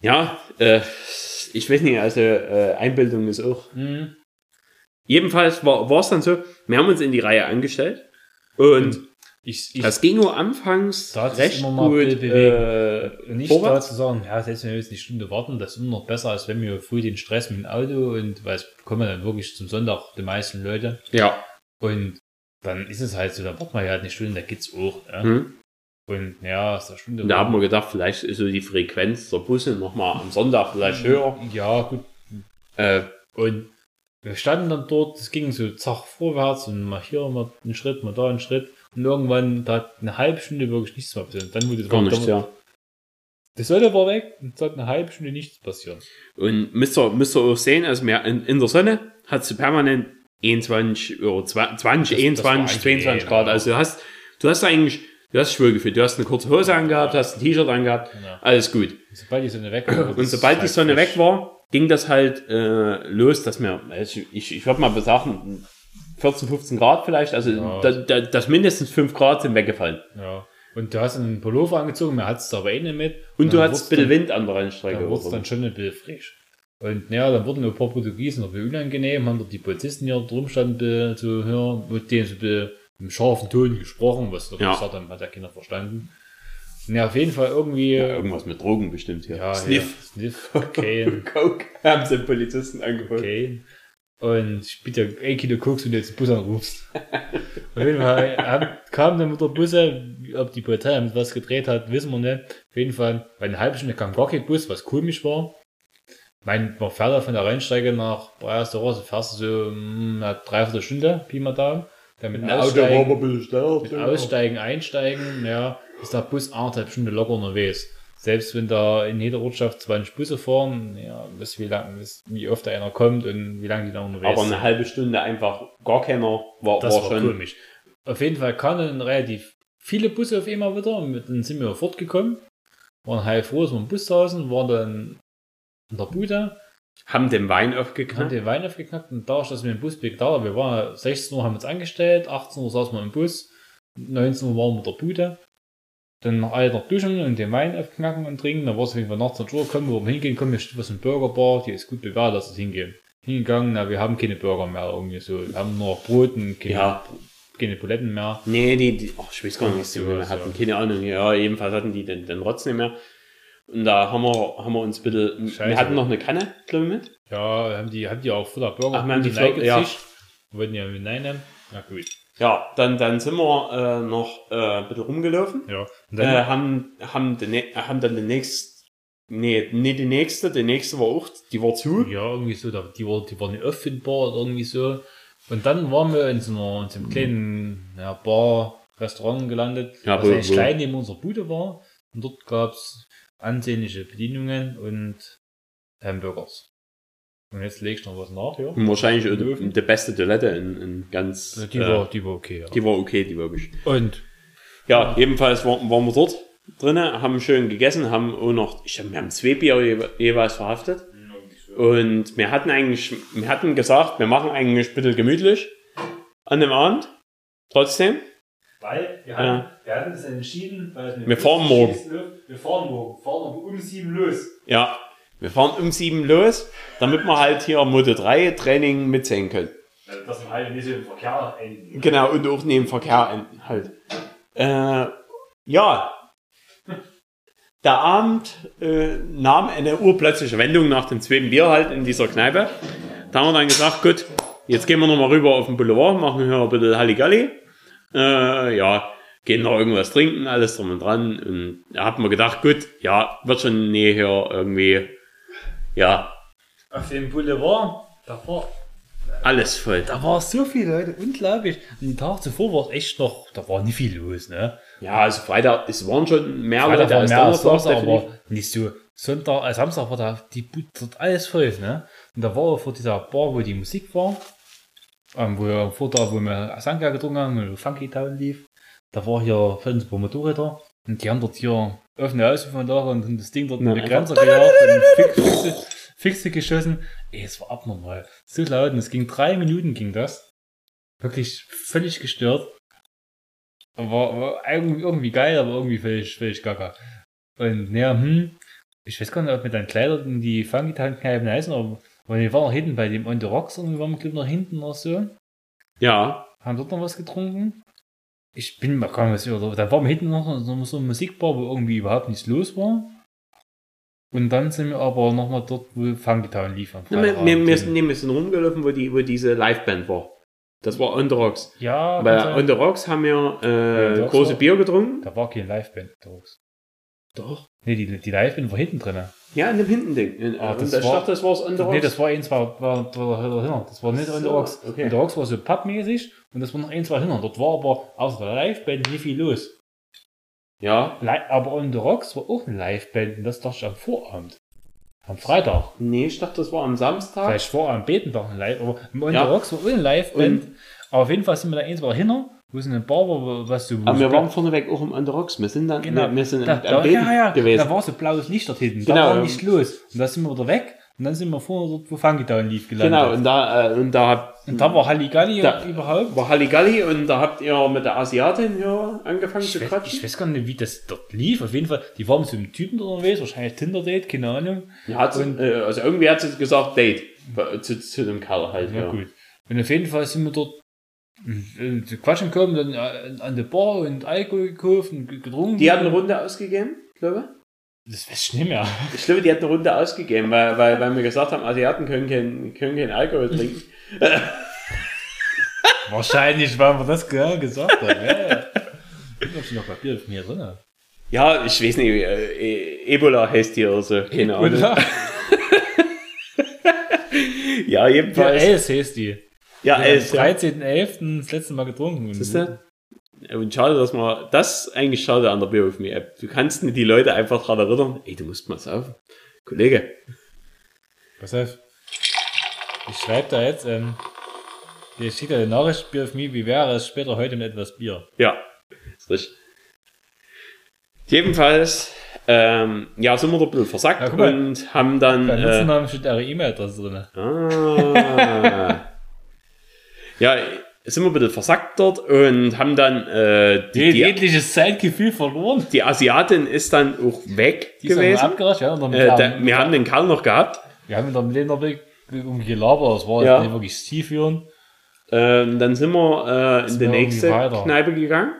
Ja, äh, ich weiß nicht, also äh, Einbildung ist auch. Mhm. Jedenfalls war es dann so, wir haben uns in die Reihe angestellt und Ich, ich das ging nur anfangs Da recht immer mal gut äh, nicht vorwärts. da zu sagen, ja, selbst wenn wir jetzt eine Stunde warten, das ist immer noch besser, als wenn wir früh den Stress mit dem Auto und weil es kommen dann wirklich zum Sonntag die meisten Leute Ja. und dann ist es halt so, dann warten wir halt eine Stunde, da geht's auch. Ne? Hm. Und ja, aus der Stunde. Und da haben wir gedacht, vielleicht ist so die Frequenz der Busse nochmal am Sonntag vielleicht höher. ja, gut. Äh, Und wir standen dann dort, es ging so zach vorwärts und mal hier mal einen Schritt, mal da einen Schritt. Und irgendwann, da hat eine halbe Stunde wirklich nichts mehr passiert. Dann wurde gar nichts, ja. Das Sonne war weg und es hat eine halbe Stunde nichts passiert. Und müsst ihr, müsst ihr auch sehen, also mehr in, in der Sonne hat sie permanent 21 oder 20, Das- das war 21, eigentlich 22 eh, Grad. ja. Also du hast, du hast eigentlich, du hast Schwörgefühl. Du hast eine kurze Hose angehabt, hast ein T-Shirt angehabt, Genau. alles gut. Und sobald die Sonne weg war. Und sobald die Sonne weg war, ging das halt äh, los, dass wir, also ich, ich würde mal besagen, 14, 15 Grad vielleicht, also Ja. da, da, das mindestens 5 Grad sind weggefallen. Ja. Und du hast einen Pullover angezogen, mir hat es aber eh nicht mit. Und du dann hattest ein bisschen Wind an der Rennstrecke. dann wurde dann schon ein bisschen frisch. Und ja, dann wurden ein paar Portugiesen noch unangenehm, haben dort die Polizisten hier drum standen zu hören, mit denen so ein bisschen im scharfen Ton gesprochen, was doch Ja. gesagt haben, hat ja keiner verstanden. Ja, auf jeden Fall irgendwie, ja, ja, irgendwas mit Drogen bestimmt hier. ja Sniff. Sniff, Cocaine, [LAUGHS] Coke. Haben sie den Polizisten angeboten. Cocaine. Und ich bitte ja ein Kilo Koks, wenn du jetzt den Bus anrufst. Auf jeden Fall hab- kam dann mit der Busse, ob die Polizei was gedreht hat, wissen wir nicht. Auf jeden Fall, bei einer halben Stunde kam gar kein Bus, was komisch war. Mein, man fährt da von der Rennstrecke nach Breyers der Rose, fährst du so hm, eine dreiviertel Stunde, Pi mal Daumen. Dann mit Aussteigen, ein bisschen schneller. mit Aussteigen, Einsteigen, ja, ist der Bus anderthalb Stunden locker unterwegs. Selbst wenn da in jeder Ortschaft 20 Busse fahren, ja, bis wie lang, bis, wie oft da einer kommt und wie lange die da unterwegs Aber sind. eine halbe Stunde einfach gar keiner war, Das war war schon. komisch. Auf jeden Fall kam dann relativ viele Busse auf einmal wieder und mit- dann sind wir fortgekommen. Waren halb froh, dass wir im Bus saßen, waren dann in der Bude, Haben den Wein haben aufgeknallt. den Wein aufgeknackt und da, dass wir den Bus begleitet wir waren 16 Uhr, haben uns angestellt, 18 Uhr saßen wir im Bus, 19 Uhr waren wir in der Bude. Dann noch alle noch duschen und den Wein aufknacken und trinken. Dann war es auf jeden Fall nachts zur Tour, kommen, wo wir hingehen, kommen, hier steht was in Burgerbar, die ist gut bewährt, lass uns hingehen. Hingegangen, na, wir haben keine Burger mehr irgendwie so. Wir haben nur Brot und keine, Ja. keine Buletten mehr. Nee, die, die ach, ich weiß gar nicht, was die so. hatten. Keine Ahnung. Ja, jedenfalls hatten die den, den Rotz nicht mehr. Und da haben wir, haben wir uns ein bisschen, wir Scheiße. hatten noch eine Kanne, glaube ich, mit. Ja, haben die, haben die auch voller Burger Ach, wir haben die voll- ja. Wollten ja mit Nein nehmen. Na gut. Ja, dann, dann sind wir äh, noch äh, ein bisschen rumgelaufen. Ja. Und Äh, dann, haben, haben, den, haben dann den nächsten, nee, nee, die nächste, die nächste war auch, die war zu. ja, irgendwie so, die war, die war nicht auffindbar oder irgendwie so. Und dann waren wir in so, einer, in so einem kleinen ja, Bar, Restaurant gelandet, Ja, was wo- eigentlich klein neben unserer Bude war. Und dort gab's ansehnliche Bedienungen und Hamburgers. Und jetzt legst du noch was nach, ja? Wahrscheinlich auch die, die beste Toilette in, in ganz, Die äh, war, die war okay, ja. die war okay, die wirklich. Und Ja, ebenfalls waren, waren wir dort drinnen, haben schön gegessen, haben auch noch, ich hab, wir haben zwei Bier jewe- jeweils verhaftet. Und wir hatten eigentlich, wir hatten gesagt, wir machen eigentlich ein bisschen gemütlich an dem Abend. Trotzdem. Weil wir hatten- wir hatten es entschieden, weil Wir fahren morgen. Wir fahren morgen, fahren aber um sieben los. Ja, wir fahren um sieben los, damit wir halt hier Moto 3 Training mitsehen können. Dass wir halt nicht so im Verkehr enden. Genau, und auch neben Verkehr enden halt. Äh, ja. Der Abend äh, nahm eine urplötzliche Wendung nach dem zweiten Bier halt in dieser Kneipe. Da haben wir dann gesagt, gut, jetzt gehen wir nochmal rüber auf den Boulevard, machen hier ein bisschen Halligalli. Äh, ja, gehen noch irgendwas trinken, alles drum und dran. Und da hat man gedacht, gut, ja, wird schon nee, hier irgendwie, ja, Auf dem Boulevard, da war, alles voll. da war so viele Leute, unglaublich. Und den Tag zuvor war es echt noch, da war nicht viel los, ne? Ja, also Freitag, es waren schon mehr Freitag Leute als mehr als Donnerstag, Samstag, definitiv. aber nicht so. Sonntag, äh, Samstag war da die Bude dort alles voll, ne? Und da war vor dieser Bar, wo die Musik war, ähm, wo wir vor da, wo wir Sanka getrunken haben, wo Funky Town lief, da war hier paar Motorräder und die haben dort hier offene Außenfondare und haben das Ding dort mit der Grenze gejagt und fix, fixe, fixe geschossen. Ey, es war abnormal. So laut und es ging drei Minuten ging das. Wirklich völlig gestört. War, war irgendwie, irgendwie geil, aber irgendwie völlig, völlig gaga. Und ja, hm, ich weiß gar nicht, ob mit deinen Kleidern die Funky-Kneipen heißen, aber weil wir waren hinten bei dem On the Rocks und wir waren glaub ich, noch hinten noch so, Ja, haben dort noch was getrunken. Ich bin gar nicht sicher, oder da waren wir hinten noch so, eine Musikbar, wo irgendwie überhaupt nichts los war. Und dann sind wir aber nochmal dort, wo Funky Town lief. Ja, wir, wir, wir, sind, nee, wir sind rumgelaufen, wo, die, wo diese Liveband war. Das war On The Rocks. ja, Bei sein. On The Rocks haben wir Ja, äh, das große war- Bier getrunken. da war keine Liveband. Doch. Nee, die, die Liveband war hinten drin. Ja, in dem Hintending. In, Ah, das ich war- dachte, das war On The Rocks. Nee, das war eins, war, war, war, war Das war nicht So, On The Rocks. okay. On The Rocks war so pappmäßig und das war noch eins, war hinten. Dort war aber außer der Liveband nicht viel los. ja. Li aber On The Rocks war auch eine Liveband und das dachte ich am Vorabend. Am Freitag. Nee, ich dachte, das war am Samstag. Vielleicht war am Betentag ein Live, aber On Ja. The Rocks war auch eine Liveband. Aber auf jeden Fall sind wir da eins war hinter, wo es eine Bar war, wo- was wo Aber wir waren vorneweg auch im On The Rocks. Wir sind dann Genau. wir, wir sind da, am da, ja, ja, gewesen. da war so blaues Licht dort hinten. Genau, Da war ja. nicht los. Und da sind wir wieder weg. Und dann sind wir vorne dort, wo Funky lief, gelandet. genau, und da, äh, und da habt Und da war Halligalli Da- überhaupt. war Halligalli und da habt ihr mit der Asiatin hier angefangen Ich zu weiß, quatschen. ich weiß gar nicht, wie das dort lief. Auf jeden Fall, die waren mit so einem Typen dort unterwegs, wahrscheinlich Tinder-Date, keine Ahnung. Ja, hat Und- äh, also irgendwie hat sie gesagt, Date. Zu, zu dem Kerl halt, Ja, ja. gut. Und auf jeden Fall sind wir dort äh, zu quatschen gekommen, dann äh, an der Bar und Alkohol gekauft und ge- getrunken. Die hat eine Runde ausgegeben, glaube Das weiß ich nicht mehr. ich. Ich glaube, die hat eine Runde ausgegeben, weil, weil, weil wir gesagt haben, Asiaten können keinen können kein Alkohol trinken. [LAUGHS] Wahrscheinlich, weil wir das genau gesagt haben. Ja, ja. Ich hab schon noch Papier von mir drin. Ja, ich weiß nicht, äh, E- Ebola heißt die oder so, keine Ahnung. Ja, [LAUGHS] Ja, jedenfalls. Els heißt die. Ja, Ja, elf, am ja. 13.11. das letzte Mal getrunken. Und Siehst du? Und schade, dass man, das ist eigentlich schade an der Biofilm-App. Du kannst nicht die Leute einfach daran erinnern, ey, du musst mal saufen. Kollege. Pass auf. Ich schreibe da jetzt, ähm, ich schicke dir eine Nachricht, Bier auf mich, wie wäre es später heute mit etwas Bier? Ja, ist richtig. Jedenfalls, ähm, ja, sind wir da ein bisschen versackt Ja, und haben dann. Beim Äh, Nutzernamen steht eure E-Mail-Adresse drin. ah, ja, sind wir ein bisschen versackt dort und haben dann. Äh, die, die, Jegliches Zeitgefühl verloren. die Asiatin ist dann auch weg Die gewesen. ja. Und Äh, da, wir haben den Kerl noch gehabt. wir haben in der Länderweg irgendwie gelabert, das war Ja. jetzt nicht wirklich zielführend. Ähm, dann sind wir äh, in die nächste. Kneipe gegangen.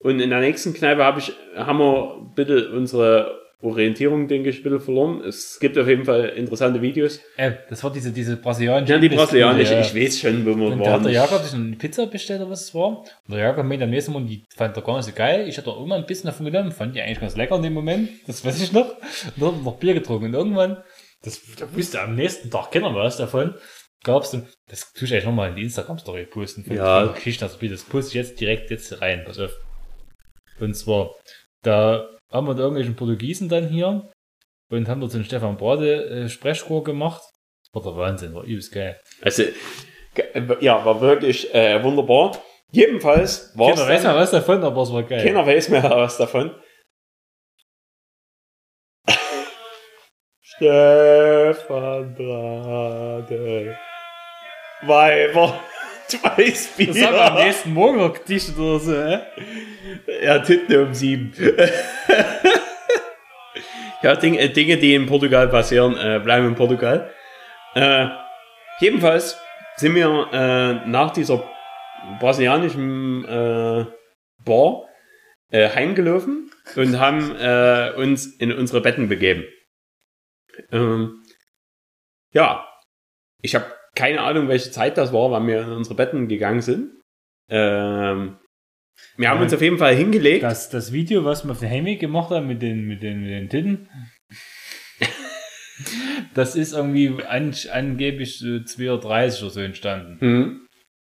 Und in der nächsten Kneipe hab ich, haben wir bitte unsere Orientierung, denke ich, ein bisschen verloren. Es gibt auf jeden Fall interessante Videos. Äh, das war diese, diese brasilianische. Ja, die brasilianische, ja. ich weiß schon, wo wir Und hat der waren. Jakob sich eine Pizza bestellt oder was es war. Und der Jakob meinte am nächsten Mal, die fand er gar nicht so geil. Ich hatte auch immer ein bisschen davon genommen, fand die eigentlich ganz lecker in dem Moment. Das weiß ich noch. Und dann wir noch Bier getrunken. Und irgendwann, das da wusste am nächsten Tag keiner was davon. Gab's dann, das tue ich eigentlich nochmal in die Instagram-Story posten. Ja. Geschichten Spiel. Das poste ich jetzt direkt jetzt rein. Pass auf. Und zwar, da haben wir da irgendwelchen Portugiesen dann hier und haben dort so einen Stefan Brade äh, Sprechrohr gemacht. Das war der Wahnsinn, war übelst geil. Also, ge- ja, war wirklich äh, wunderbar. Jedenfalls war Keiner weiß dann, was davon, aber es war geil. keiner weiß mehr [LAUGHS] was davon. Stefan Brade. Weiber. Weißbier. Das haben wir am nächsten Morgen noch gedichtet oder so, hä? Ja, Titten um sieben. [LAUGHS] ja, Dinge, äh, Dinge, die in Portugal passieren, äh, bleiben in Portugal. Äh, jedenfalls sind wir äh, nach dieser brasilianischen äh, Bar äh, heimgelaufen und haben uns in unsere Betten begeben. Ähm, ja, ich habe keine Ahnung, welche Zeit das war, wann wir in unsere Betten gegangen sind. Ähm, wir haben Ja. uns auf jeden Fall hingelegt. Das, das Video, was wir auf der Heimweg gemacht haben mit den, mit den, mit den Titten, [LAUGHS] das ist irgendwie an, angeblich so 2.30 Uhr oder so entstanden. Mhm.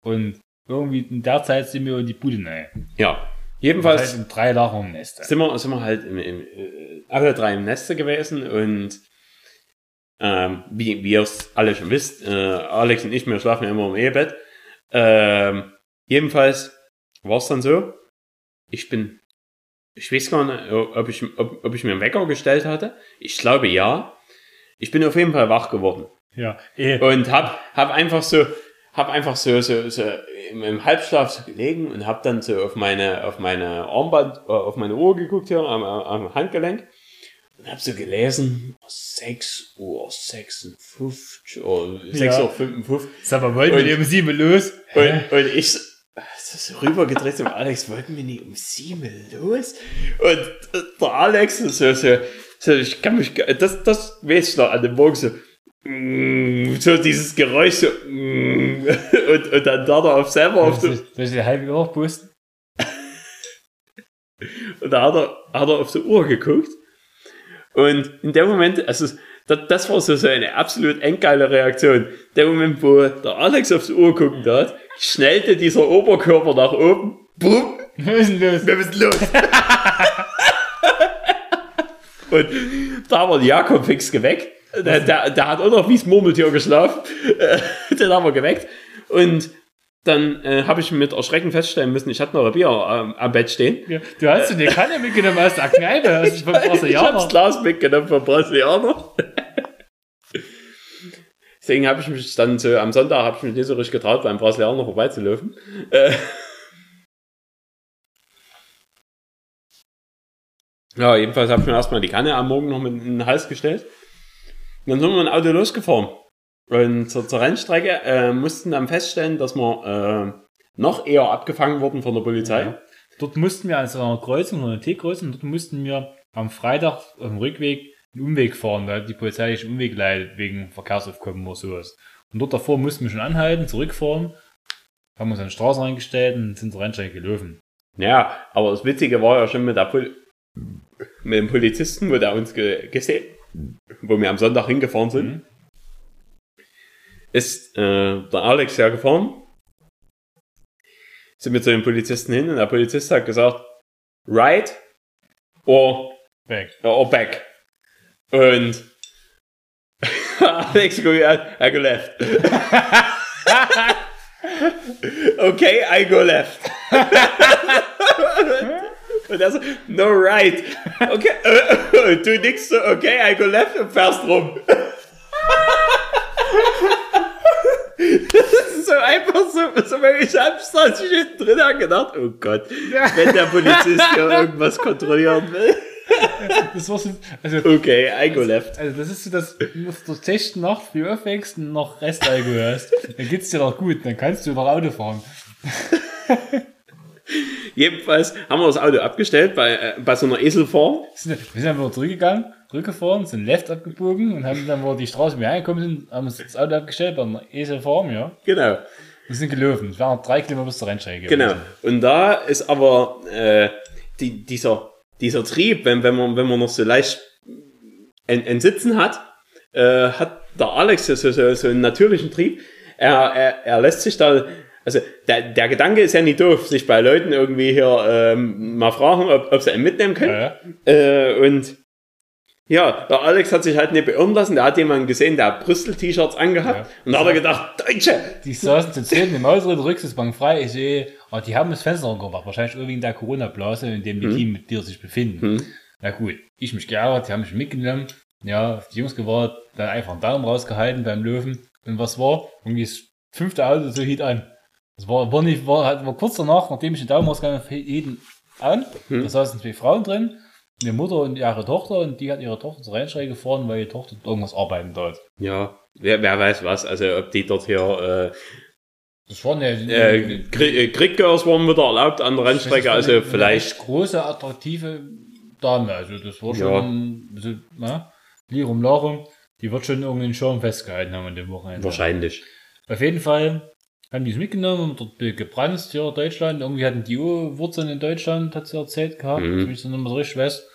Und irgendwie in der Zeit sind wir in die Bude rein. Ja, jedenfalls um drei lagen im Nest. sind wir, sind wir halt im, im, äh, alle drei im Neste gewesen und ähm, wie, wie ihr es alle schon wisst, äh, Alex und ich, wir schlafen ja immer im Ehebett. Ähm, jedenfalls war es dann so, ich bin, ich weiß gar nicht, ob ich, ob, ob ich mir einen Wecker gestellt hatte. Ich glaube ja. Ich bin auf jeden Fall wach geworden. Ja, eh. und hab, hab einfach so, hab einfach so, so, so im, Halbschlaf so gelegen und hab dann so auf meine, auf meine Armband, äh, auf meine Uhr geguckt hier am- am Handgelenk und hab so gelesen, 6 Uhr 56 oder 6 Ja. Uhr 55 Sag mal, wollten Und- wir um sieben los? und, und ich so, so rübergedreht zum Alex, wollten wir nicht um sieben los? Und der Alex so, so, so ich kann mich, das, das weiß ich noch an dem Morgen so, mm, so dieses Geräusch so, mm, [LAUGHS] und, und dann da auf selber auf ich soll ich die halbe auch posten? [LAUGHS] und da hat er, hat er auf die Uhr geguckt. Und in dem Moment, also das, das war so, so eine absolut endgeile Reaktion. Der Moment, wo der Alex auf die Uhr gucken hat, schnellte dieser Oberkörper nach oben, bumm, Wir müssen los. wir müssen los. Und da war Jakob fix geweckt. Der, der, der hat auch noch wie das Murmeltier geschlafen. Äh, Den haben wir geweckt. Und dann äh, habe ich mit Erschrecken feststellen müssen, ich hatte noch ein Bier ähm, am Bett stehen. Ja, du hast dir eine Kanne mitgenommen aus der Kneipe, [LAUGHS] hast dich vom Ich habe das Brasilianer. Glas mitgenommen vom Brasilianer. Deswegen habe ich mich dann so, am Sonntag habe ich mich nicht so richtig getraut, beim Brasilianer vorbeizulaufen. Äh. Ja, jedenfalls habe ich mir erstmal die Kanne am Morgen noch mit in den Hals gestellt. Und dann sind wir mit dem Auto losgefahren. Und zur, zur Rennstrecke äh, mussten dann feststellen, dass wir äh, noch eher abgefangen wurden von der Polizei. Ja. Dort mussten wir also an einer Kreuzung, einer T-Kreuzung, dort mussten wir am Freitag auf dem Rückweg einen Umweg fahren, da hat die Polizei sich einen Umweg leidet wegen Verkehrsaufkommen oder sowas. Und dort davor mussten wir schon anhalten, zurückfahren, haben uns an die Straße reingestellt und sind zur Rennstrecke gelaufen. Ja, aber das Witzige war ja schon mit, der Pol mit dem Polizisten, wo der uns ge gesehen, wo wir am Sonntag hingefahren sind, Mhm. Ist äh, der Alex ja gefahren. Sind wir zu dem Polizisten hin und der Polizist hat gesagt, right or, Weg. or back. Und [LAUGHS] Alex go, I go left. [LAUGHS] okay, I go left. [LAUGHS] Und er so, no right. Okay, äh, du nix so, okay, I go left und fährst rum. Das so einfach so, so ich hab's da drin gedacht, oh Gott, wenn der Polizist hier irgendwas kontrollieren will. [LAUGHS] Das war so, also, Okay, I go left. also das ist so, dass du musst durch Techt noch früh aufwächst und noch Restalkohol hast. Dann geht's dir doch gut, dann kannst du noch Auto fahren. [LAUGHS] Jedenfalls haben wir das Auto abgestellt bei, äh, bei so einer Eselform. Wir sind dann wieder zurückgegangen, zurückgefahren, sind left abgebogen und haben dann, wo die Straße mehr angekommen sind, haben uns das Auto abgestellt bei einer Eselfarm, ja. Genau. Wir sind gelaufen. Es waren drei Kilometer bis zur Rennstrecke. Genau. Und da ist aber äh, die, dieser, dieser Trieb, wenn, wenn, man, wenn man noch so leicht ein, ein Sitzen hat, äh, hat der Alex so, so, so einen natürlichen Trieb. Er, er, er lässt sich da, also der, der Gedanke ist ja nicht doof, sich bei Leuten irgendwie hier ähm, mal fragen, ob, ob sie einen mitnehmen können. Ja, ja. Äh, und ja, der Alex hat sich halt nicht beirren lassen. Der hat jemanden gesehen, der hat Brüssel-T-Shirts angehabt. Ja. Und da hat er gedacht, Deutsche! Die saßen zu zehn im Auto, der Rücksitzbank frei. Ich sehe, oh, die haben das Fenster rumgemacht. Wahrscheinlich irgendwie in der Corona-Blase, in dem die Mhm. Team mit dir sich befinden. Na gut, ich mich geärgert, die haben mich mitgenommen. Ja, die Jungs gewartet, dann einfach einen Daumen rausgehalten beim Löwen. Und was war? Irgendwie das fünfte Auto so hielt an. Das war, war nicht, war, halt- war kurz danach, nachdem ich den Daumen rausgehalten habe, hielten an. Hm. Da saßen zwei Frauen drin. Eine Mutter und ihre Tochter und die hat ihre Tochter zur Rennstrecke gefahren, weil ihre Tochter irgendwas arbeiten dort. Ja, wer, wer weiß was. Also ob die dort hier Das war eine, äh, äh, Kri- äh, Krieggirls waren wieder erlaubt an der Rennstrecke. Das Also eine- vielleicht Eine große, attraktive Dame. Also das war Ja. schon, so, na, Lirum Larum, die wird schon irgendwie Schirm festgehalten haben an dem Wochenende. wahrscheinlich. Auf jeden Fall haben die es mitgenommen und dort gebrannt hier Deutschland. Irgendwie hatten die Wurzeln in Deutschland, hat sie erzählt gehabt, Mhm. ich so nicht mehr so richtig weiß.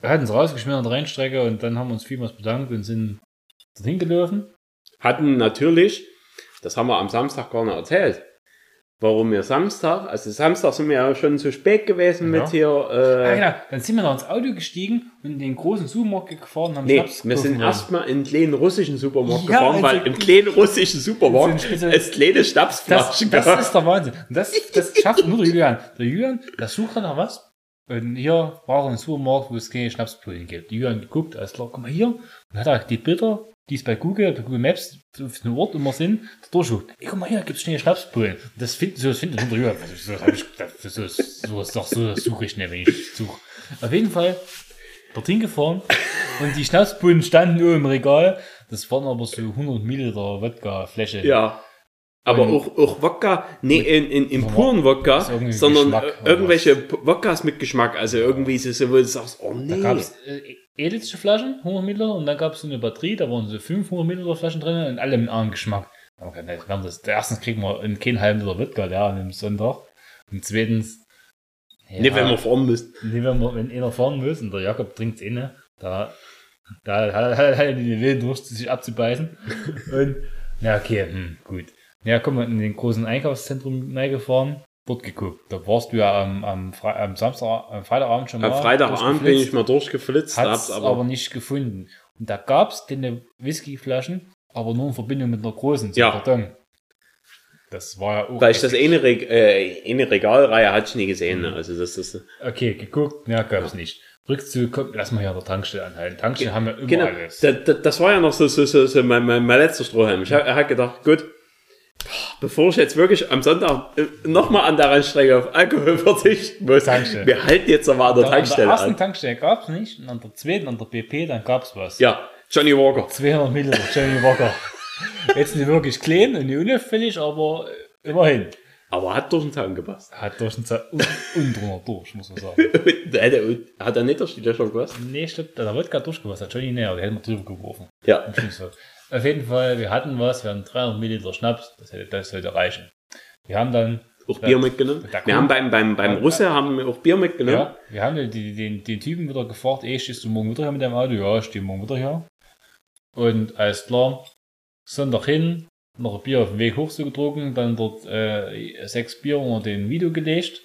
Wir hatten es rausgeschmissen an der Rennstrecke und dann haben wir uns vielmals bedankt und sind dorthin gelaufen. Hatten natürlich, das haben wir am Samstag gar nicht erzählt. Warum wir Samstag, also Samstag sind wir ja schon zu spät gewesen Ja. mit hier, Ah, äh, genau. Dann sind wir noch ins Auto gestiegen und in den großen Supermarkt gefahren und haben nee, Schnaps wir sind erstmal in den kleinen russischen Supermarkt Ja, gefahren, weil also- im kleinen russischen Supermarkt So Spezial- [LAUGHS] es kleine Das, Schnapsflaschen das gab. ist der Wahnsinn. Und das, das schafft nur der Julian. Der Julian, der sucht nach was. Und hier war ein Supermarkt, wo es keine Schnapspullen gibt. Der Julian geguckt, alles klar, guck mal hier. Und hat er die Bilder, die es bei Google, bei Google Maps, auf den Ort immer sind, da durchguckt. Ey, guck mal hier, gibt's schnell Schnapspullen. Und das findet, so, das findet nur der Julian. So, so, so, ist so, suche ich nicht, wenn ich suche. Auf jeden Fall dorthin gefahren und die Schnapspullen standen nur im Regal. Das waren aber so 100 Milliliter Wodka-Fläche. Ja. Aber Und- auch, auch Wodka, nee, in, in, in puren Wodka, sondern Geschmack irgendwelche Wodkas mit Geschmack. Also irgendwie so, so wo du sagst, oh Da nee. gab es äh, edelste Flaschen, 100 Milliliter, und dann gab es so eine Batterie, da waren so 500 Milliliter Flaschen drin und alle mit einem Geschmack. Da haben das, erstens kriegen wir in keinen halben Liter Wodka der an dem Sonntag. Und zweitens, ja, Nee, wenn wir fahren müssen. nee, wenn, wir, wenn einer fahren muss und der Jakob trinkt inne, da, da hat er halt den Willen durch, sich abzubeißen. [LAUGHS] und, ja, okay, hm, gut. Ja, komm, in den großen Einkaufszentrum reingefahren, dort geguckt. Da warst du ja am, am, Fre am Samstag, am Freitagabend schon mal. Am Freitagabend bin ich mal durchgeflitzt, hab's aber, aber, nicht gefunden. Und da gab's keine Whiskyflaschen, aber nur in Verbindung mit einer großen, so Ja. Karton. Das war ja auch. weil ich das eine, Reg äh, eine Regalreihe hatte ich nie gesehen. Mhm. Ne? Also das ist, Okay, geguckt, ja, gab's nicht. Rückzug, komm, lass mal hier an der Tankstelle anhalten. Tankstelle haben wir immer genau, alles. da, da, das war ja noch so, so, so, so mein, mein, mein letzter Strohhalm. Ich habe hab gedacht, gut, bevor ich jetzt wirklich am Sonntag nochmal an der Rennstrecke auf Alkohol [LAUGHS] verzichten muss, Tankstelle. wir halten jetzt aber an der Da- an der Tankstelle ersten an. Tankstelle gab's nicht, und an der zweiten, an der BP, dann gab's was. Ja, Johnny Walker. 200 Milliliter, Johnny Walker. Jetzt nicht wirklich klein und nicht unauffällig, aber äh, immerhin. Aber hat durch den Zaun gepasst. Hat durch den Ze- und, und drunter durch, muss man sagen. [LAUGHS] hat er nicht durch die Löcher gepasst? Nee, glaub, der Wodka hat durchgepasst, hat Johnny näher, der hätte man drüber geworfen. Ja. So. Auf jeden Fall, wir hatten was, wir haben 300 Milliliter Schnaps, das hätte, das sollte reichen. Wir haben dann, Auch Bier mitgenommen. Da Wir haben beim, beim, beim Russe haben wir auch Bier mitgenommen. ja, wir haben den, den, den Typen wieder gefragt, ey, stehst du morgen wieder hier mit deinem Auto? Ja, ich stehe morgen wieder hier. Und alles klar, Sonntag hin, noch ein Bier auf dem Weg hoch so getrunken, dann dort äh, sechs Bier unter den Video gelegt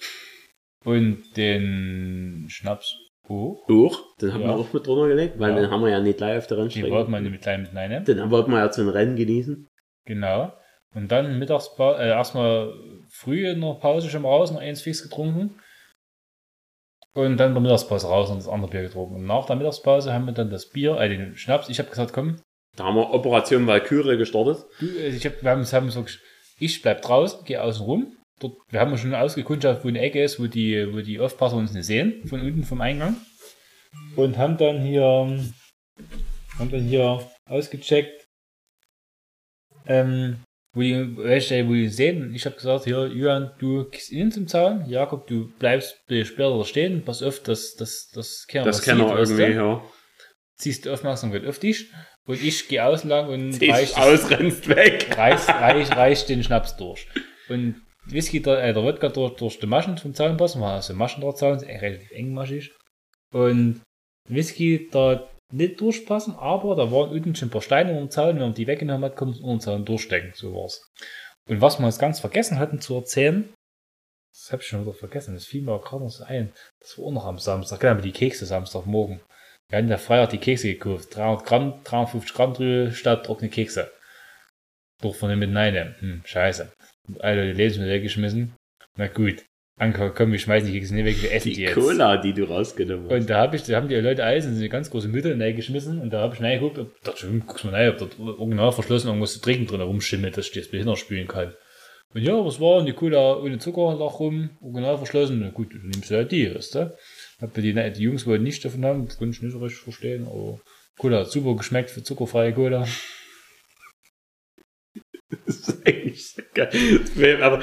und den Schnaps hoch. Auch, den haben Ja. wir auch mit drunter gelegt, weil Ja. den haben wir ja nicht live auf der Rennstrecke. wollten wir mit klein mit. Den wollten wir ja zu den Rennen genießen. Genau. Und dann Mittagspause, äh, erstmal früh in der Pause schon mal raus, noch eins fix getrunken. Und dann der Mittagspause raus und das andere Bier getrunken. Und nach der Mittagspause haben wir dann das Bier, äh, den Schnaps. Ich habe gesagt, komm, Da haben wir Operation Valkyrie gestartet. du, äh, ich hab, wir haben gesch- ich bleib draußen, gehe außen rum. Dort, wir haben schon ausgekundschaftet, wo eine Ecke ist, wo die, wo die Aufpasser uns nicht sehen, von unten vom Eingang. Und haben dann hier, haben dann hier ausgecheckt, ähm, wo die, welche, wo die sehen. Ich habe gesagt, hier, Julian, du gehst innen zum Zaun. Jakob, du bleibst später da stehen. Pass auf, dass, dass, dass keiner Das weißt du? irgendwie, ja. Ziehst die Aufmerksamkeit auf dich. Und ich gehe außen lang und [LAUGHS] Ich reiß das- aus, rennst weg. reißt, reißt, reißt den Schnaps durch. Und Whisky, der, äh, der Wodka durch, durch die Maschen vom Zaun passen, war also Maschendrahtzaun, ist echt relativ engmaschig. Und Whisky da nicht durchpassen, aber da waren unten schon ein paar Steine unter dem Zaun, wenn man die weggenommen hat, konnte man unter den Zaun durchstecken, so war's. Und was wir jetzt ganz vergessen hatten zu erzählen, das habe ich schon wieder vergessen, das fiel mir gerade noch so ein, das war auch noch am Samstag, genau, die Kekse Samstagmorgen. Wir hatten ja Freitag die Kekse gekauft, 300 Gramm, 350 Gramm drüber statt trockene Kekse. Durch von dem mit Nein. Hm, scheiße. Alle die Lebensmittel weggeschmissen. Na gut. Anker, komm, wir schmeißen die Kekse nicht weg, wir essen die, Die jetzt. Cola, die du rausgenommen hast. Und da hab ich, da haben die Leute alles in so eine ganz große Mitte reingeschmissen und da habe ich reingeguckt, ob, dachte, guck's mal rein, ob dort original verschlossen irgendwas zu trinken drin rumschimmelt, dass ich das Behindert spülen kann. Und ja, was war? Und die Cola ohne Zucker lag rum, original verschlossen. Na gut, du nimmst du halt die, weißt du? Hab die, die Jungs wollten nicht davon haben, das konnte ich nicht so richtig verstehen, aber Cola hat super geschmeckt für zuckerfreie Cola. Das ist eigentlich so geil. Aber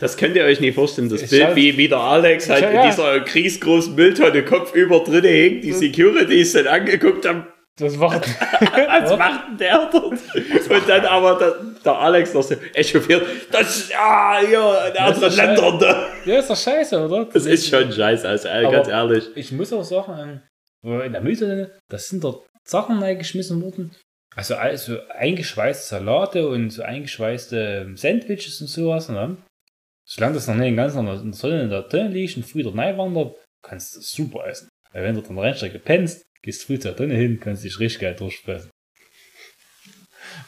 das könnt ihr euch nicht vorstellen. Das Es Bild, wie, wie der Alex halt in dieser kriegsgroßen Mülltonne kopfüber drin hängt, die Securities dann angeguckt haben, Das war, [LAUGHS] was macht denn der dort? Und dann aber der, der Alex noch so echauffiert, das ist ja hier in Das anderen Ländern da. ja, ist doch scheiße, oder? Das ist schon scheiße, also Aber- ganz ehrlich. Ich muss auch sagen, in der Mülltonne, da sind dort Sachen reingeschmissen worden. Also, also eingeschweißte Salate und so eingeschweißte ähm, Sandwiches und sowas. Ne? Solange das noch nicht ganz in der Sonne in der Tonne liegt und früh dort reinwandert, kannst du das super essen. Weil wenn du dann Rennstrecke pennst, gehst früh zur Tonne hin, kannst dich richtig geil durchfressen.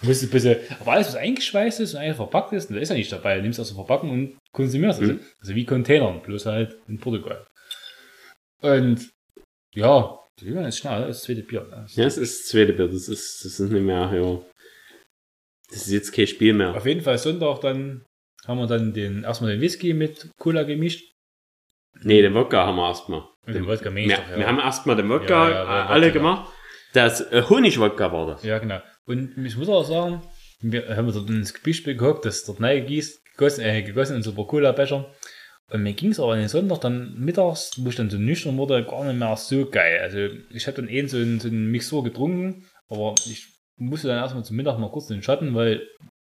Musst du ein bisschen, aber alles, was eingeschweißt ist und einfach verpackt ist, da ist ja nicht dabei. Du nimmst aus der Verpackung und konsumierst. Also, Mhm. also wie Containern, bloß halt in Portugal. Und ja, Jünger ist schnell, das zweite Bier. ne? Ja, das ist das zweite Bier, das ist, das ist nicht mehr, ja. Das ist jetzt kein Spiel mehr. Auf jeden Fall Sonntag dann haben wir dann den, erstmal den Whisky mit Cola gemischt. Nee, den Wodka haben wir erstmal. Und den Wodka Wir, mäßig doch, ja. wir haben erstmal den Wodka Ja, ja, äh, alle Wodka. gemacht. Das äh, Honigwodka war das. Ja, genau. Und ich muss auch sagen, wir haben dort ins Gebüschspiel gehockt, das dort neu gießt, gegossen, äh, gegossen in super Cola-Becher. Und mir ging es aber den Sonntag dann mittags, wo ich dann so nüchtern wurde, gar nicht mehr so geil. Also ich habe dann eh so einen, so einen Mixur getrunken, aber ich musste dann erstmal zum Mittag mal kurz in den Schatten, weil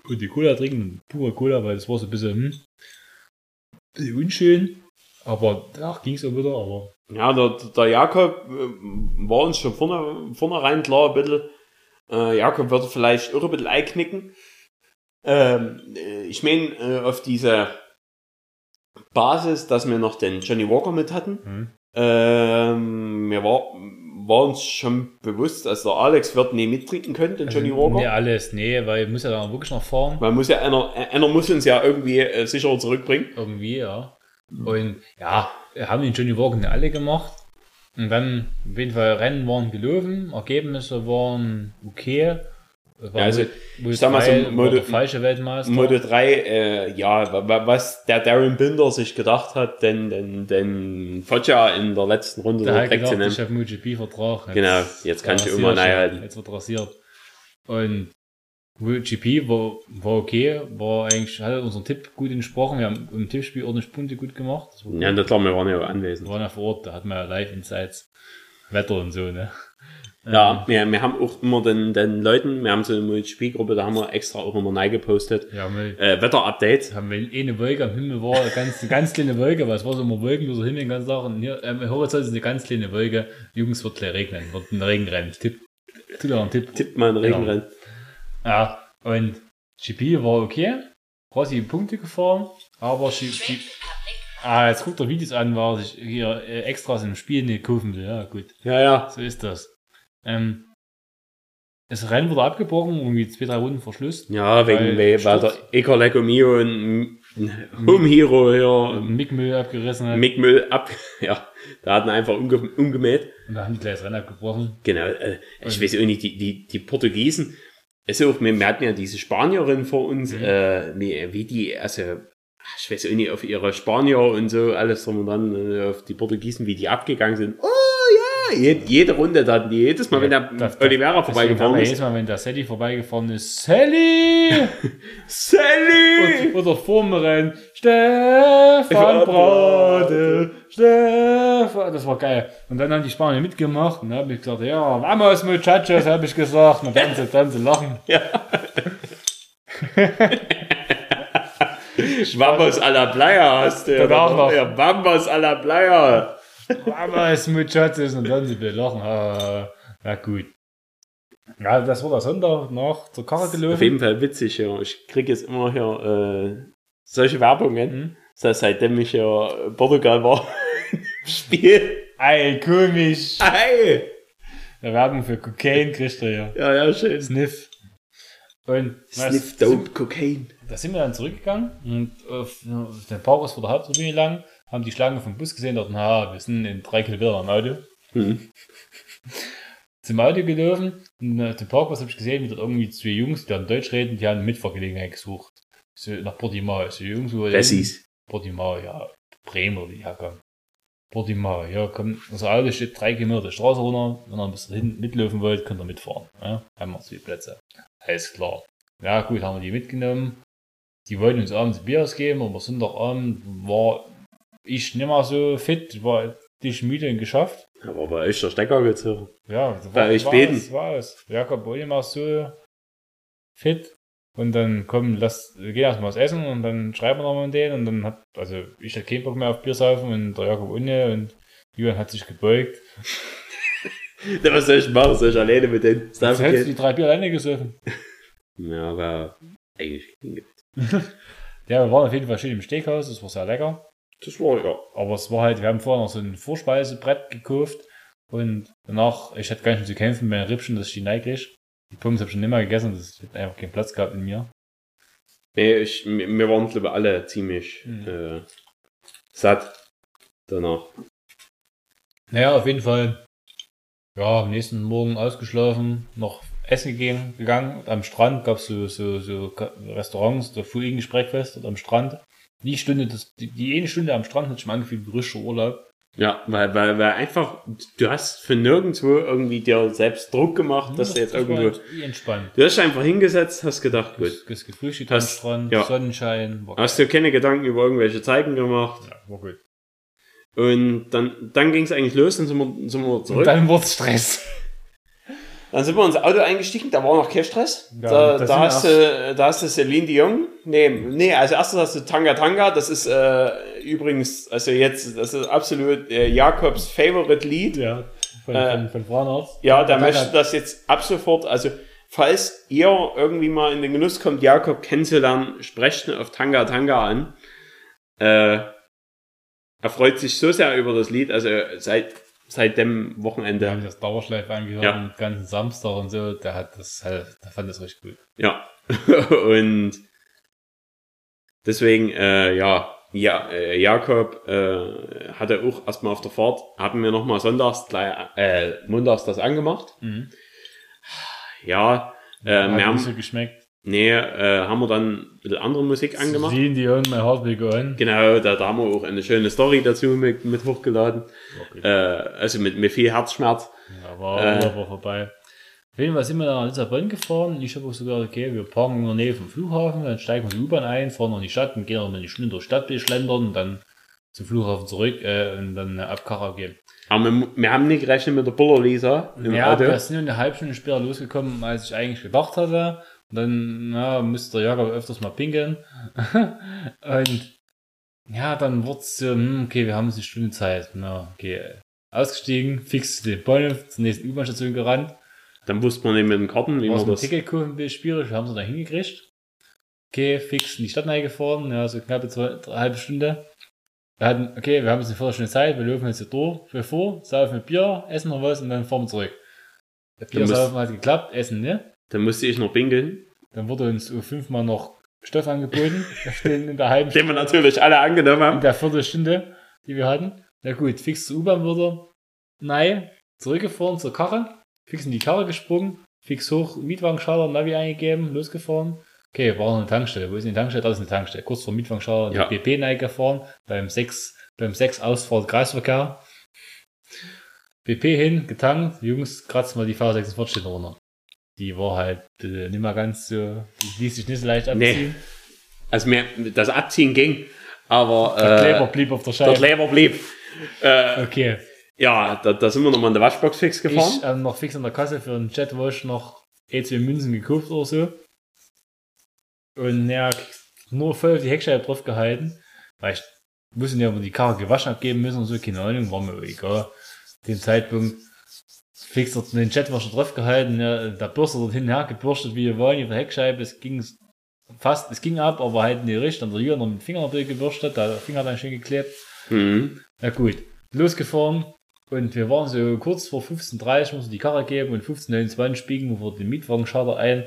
und die Cola trinken, pure Cola, weil das war so ein bisschen, hm, unschön. Aber ach, ging es auch wieder, aber Ja, der, der Jakob äh, war uns schon vorne, vornherein klar ein bisschen. Äh, Jakob würde vielleicht auch ein bisschen einknicken. Ähm, äh, ich meine, äh, auf diese Basis, dass wir noch den Johnny Walker mit hatten, hm. ähm, wir war, war uns schon bewusst, dass der Alex wird nie mittrinken können, den Johnny Also, Walker. Nee, alles, nee, weil muss ja dann wirklich noch fahren. Man muss ja, einer, einer muss uns ja irgendwie äh, sicher zurückbringen. Irgendwie, ja. Und ja, wir haben den Johnny Walker nicht alle gemacht. Und dann, auf jeden Fall, Rennen waren gelaufen, Ergebnisse waren okay. Ja, also, ich sag mal so, Moto- falsche Weltmeister. Moto 3, äh, ja, wa- wa- was der Darren Binder sich gedacht hat, den, den, den Foggia in der letzten Runde der direkt zu gedacht, nehmen. ich habe MotoGP-Vertrag. Genau, jetzt kann ich immer neu halten. Jetzt wird rasiert. Und MotoGP war, war okay, war eigentlich, hat unseren Tipp gut entsprochen. Wir haben im Tippspiel ordentlich Punkte gut gemacht. Ja, na klar, wir waren ja auch Wir anwesend. waren ja vor Ort, da hatten wir ja Live-Insights, Wetter und so, ne? Ja, wir, wir haben auch immer den, den Leuten, wir haben so eine MotoGP-Gruppe, da haben wir extra auch immer neu gepostet. Ja, wir Äh, Wetter-Update. haben wir eine Wolke am Himmel war, eine ganz, eine ganz kleine Wolke, weil es war so immer wolkenloser Himmel den ganzen Tag. Und hier, ähm, im Horizont ist eine ganz kleine Wolke. Jungs, wird gleich regnen, wird ein Regen rennen. Tipp, tut auch ein Tipp. Tippt mal in den Genau. Regenrennen. Ja, und GP war okay. Rossi Punkte gefahren, aber GP, ah, jetzt guckt er Videos an, war sich hier äh, Extras im Spiel nicht kaufen will. Ja, gut. Ja, ja. So ist das. Ähm, das Rennen wurde abgebrochen, irgendwie zwei, drei Runden Verschluss. Ja, wegen, Weil weil, der Eker Legomio ein Home Hero hier, Mickmüll abgerissen hat. Mickmüll ab, [LAUGHS] ja, da hatten einfach umge umgemäht. und da haben die gleich das Rennen abgebrochen. Genau, äh, ich weiß auch nicht, die, die, die Portugiesen, also auch, wir, wir hatten ja diese Spanierin vor uns, Mhm. äh, wie, die, also, ich weiß auch nicht, auf ihre Spanier und so, alles drum und dran, äh, auf die Portugiesen, wie die abgegangen sind. Oh jede, jede Runde, da hatten die jedes Mal, wenn der Das- Oliveira haben vorbeigefahren ist. jedes Mal, wenn der Sally vorbeigefahren ist, Sally! [LAUGHS] Sally! Oder vor mir rennen, Stefan Brade, Stefan. Das war geil. Und dann haben die Spanier mitgemacht und dann habe ich gesagt, ja, vamos muchachos, habe ich gesagt. Und dann sie, dann sie lachen. [LAUGHS] Vamos a la playa hast du. Danach noch. Ja, Vamos a la playa. Vamos muchachos. Und dann sie wir lachen. Ah, na gut. Ja, das war der Sonntag noch zur Karre Auf gelaufen. jeden Fall witzig, ja. Ich kriege jetzt immer hier äh, solche Werbungen. Das heißt, seitdem ich ja Portugal war, [LAUGHS] im Spiel. Ey, komisch. Ei! Der Werbung für Cocaine kriegst du ja. Ja, ja, schön. Sniff. Und Sniff das- Dope Cocaine. Da sind wir dann zurückgegangen und auf, auf den Parkhaus vor der Haupttribüne lang, haben die Schlange vom Bus gesehen, dachten, ha, wir sind in drei Kilometer am Auto. Mhm. [LAUGHS] Zum Auto gelaufen und auf dem Parkhaus habe ich gesehen, wie dort irgendwie zwei Jungs, die dann Deutsch reden, die haben eine Mitfahrgelegenheit gesucht. So nach Portimao. So Jungs, wo Wessis. Portimao, ja, Bremen oder die herkommen. Portimao, ja, komm, unser Auto steht drei Kilometer die Straße runter. Wenn ihr ein bisschen hinten mitlaufen wollt, könnt ihr mitfahren. Ja, haben wir zwei Plätze. Alles klar. Ja, gut, haben wir die mitgenommen. Die wollten uns abends Bier ausgeben, aber Sonntagabend war ich nicht mehr so fit, war dich müde und geschafft. Aber bei euch der Stecker gezogen. Ja, das Bei euch war beiden. es, war es. Jakob war immer so fit. Und dann komm, lass, wir gehen erstmal was essen und dann schreiben wir nochmal mit denen und dann hat, also ich hatte keinen Bock mehr auf Bier saufen und der Jakob ohne und Julian hat sich gebeugt. [LAUGHS] Ja, was soll ich machen? Soll ich alleine mit den Stuff hättest du die drei Bier alleine gesoffen. [LAUGHS] Ja, aber eigentlich. [LAUGHS] Ja, wir waren auf jeden Fall schön im Steakhouse, das war sehr lecker. Das war ja. Aber es war halt, wir haben vorher noch so ein Vorspeisebrett gekauft und danach, ich hatte gar nicht mehr zu kämpfen mit den Rippchen, dass ich die neigriege. Die Pommes habe ich schon nimmer gegessen, das hat einfach keinen Platz gehabt in mir. Nee, ich, wir waren, glaube ich, alle ziemlich Mhm. äh, satt danach. Naja, auf jeden Fall. Ja, am nächsten Morgen ausgeschlafen, noch essen gehen, gegangen. Am Strand gab es so, so, so Restaurants, der Full English Breakfast dort am Strand. Die Stunde, das, die, die eine Stunde am Strand hat mal angefühlt wie richtiger Urlaub. Ja, weil, weil, weil einfach, du hast für nirgendwo irgendwie dir selbst Druck gemacht, dass du jetzt das irgendwo. halt wie entspannt. Du hast einfach hingesetzt, hast gedacht, gut. Das, das gefrühstückt am Hast- Strand, ja. Sonnenschein, Hast dir keine Gedanken über irgendwelche Zeiten gemacht. ja, war gut. Und dann, dann ging es eigentlich los, dann sind wir, sind wir Und zurück. Dann, dann wurde Stress. Sind wir ins Auto eingestiegen, da war noch kein Stress. Ja, da, da, hast du, da hast du Celine Dion. Nee, nee, als erstes hast du Tanga Tanga, das ist äh, übrigens, also jetzt, das ist absolut äh, Jakobs Favorite Lied. Ja, von, Äh, von, von Frauenarzt. Ja, der Dann möchte das jetzt ab sofort, also falls ihr irgendwie mal in den Genuss kommt, Jakob kennenzulernen, sprecht ihn auf Tanga Tanga an. Äh, er freut sich so sehr über das Lied, also seit, seit dem Wir haben Wochenende. das Dauerschleife angehört, Ja. den ganzen Samstag und so. Der hat das halt, der fand das richtig gut. Ja. [LAUGHS] Und deswegen, äh, ja, ja, äh, Jakob äh, hatte auch erstmal auf der Fahrt, haben wir nochmal sonntags, gleich, äh, montags das angemacht. Mhm. Ja, äh, hat wir haben, nicht so geschmeckt. Nee, äh, haben wir dann ein bisschen andere Musik angemacht. Sehen die und mein Heart will go on. Genau, da, da haben wir auch eine schöne Story dazu mit, mit hochgeladen. Okay. Äh, also mit, mit viel Herzschmerz. Ja, war Äh. war vorbei. Auf jeden Fall sind wir dann nach Lissabon gefahren. Ich habe auch sogar, okay, wir parken in der Nähe vom Flughafen, dann steigen wir in die U-Bahn ein, fahren in die Stadt und gehen noch mal eine Stunde durch die Stadt schlendern und dann zum Flughafen zurück äh, und dann äh, ab Kara gehen. Aber wir, wir haben nicht gerechnet mit der Buller-Lisa im Ja, Auto. wir sind eine halbe Stunde später losgekommen, als ich eigentlich gedacht hatte. Und dann na, musste der Jakob öfters mal pinkeln. [LAUGHS] und ja, dann wurde es so, hm, okay, wir haben jetzt eine Stunde Zeit. Na, okay. Ausgestiegen, fix zu den Bahnhof, zur nächsten U-Bahn-Station gerannt. Dann wusste man nicht mit dem Karten, wie man das... Ticket ein bisschen schwierig, wir haben es dann hingekriegt. Okay, fix in die Stadt gefahren, ja, so knappe zwei, drei, halbe Stunde. Wir hatten, okay, wir haben jetzt eine Viertelstunde Zeit, wir laufen jetzt hier durch, wir vor, saufen mit Bier, essen noch was und dann fahren wir zurück. Das Bier saufen hat geklappt, essen, ne? Dann musste ich noch pinkeln. Dann wurde uns fünfmal noch Stoff angeboten, den in der halben Den wir natürlich alle angenommen in haben. der Viertelstunde, die wir hatten. Na gut, fix zur U-Bahn wieder. Nein, zurückgefahren zur Karre, fix in die Karre gesprungen, fix hoch, Mietwagenschalter, Navi eingegeben, losgefahren. Okay, war noch eine Tankstelle. Wo ist die Tankstelle? Da ist eine Tankstelle. Kurz vor Mietwagenschalter Ja. die BP gefahren, beim 6, beim 6 Ausfahrt Kreisverkehr. BP hin, getankt, Jungs, kratzen mal die V46 runter. Die war halt äh, nicht mehr ganz so, die ließ sich nicht so leicht Nee. abziehen. Also mir, das Abziehen ging, aber Der Kleber äh, blieb auf der der Scheibe. Kleber blieb. Äh, Okay. ja, da, da sind wir nochmal in der Waschbox fix gefahren. Ich ähm, noch fix an der Kasse für einen Jetwash noch E2 Münzen gekauft oder so. Und ja, nur voll auf die Heckscheibe drauf gehalten. Weil ich wusste nicht, ob wir die Karre gewaschen abgeben müssen und so, keine Ahnung, war mir egal. Dem Zeitpunkt fix dort den Jetwasher drauf gehalten, ja, der Bürster dort hinher gebürstet, wie wir wollen, auf der Heckscheibe. Es ging fast, es ging ab, aber halt nicht richtig. Dann der Jürgen noch mit dem Finger gebürstet, der Finger hat dann schön geklebt. Mhm. Na gut, losgefahren und wir waren so kurz vor 15.30 mussten die Karre geben und 15.29 biegen wir den Mietwagenschalter ein.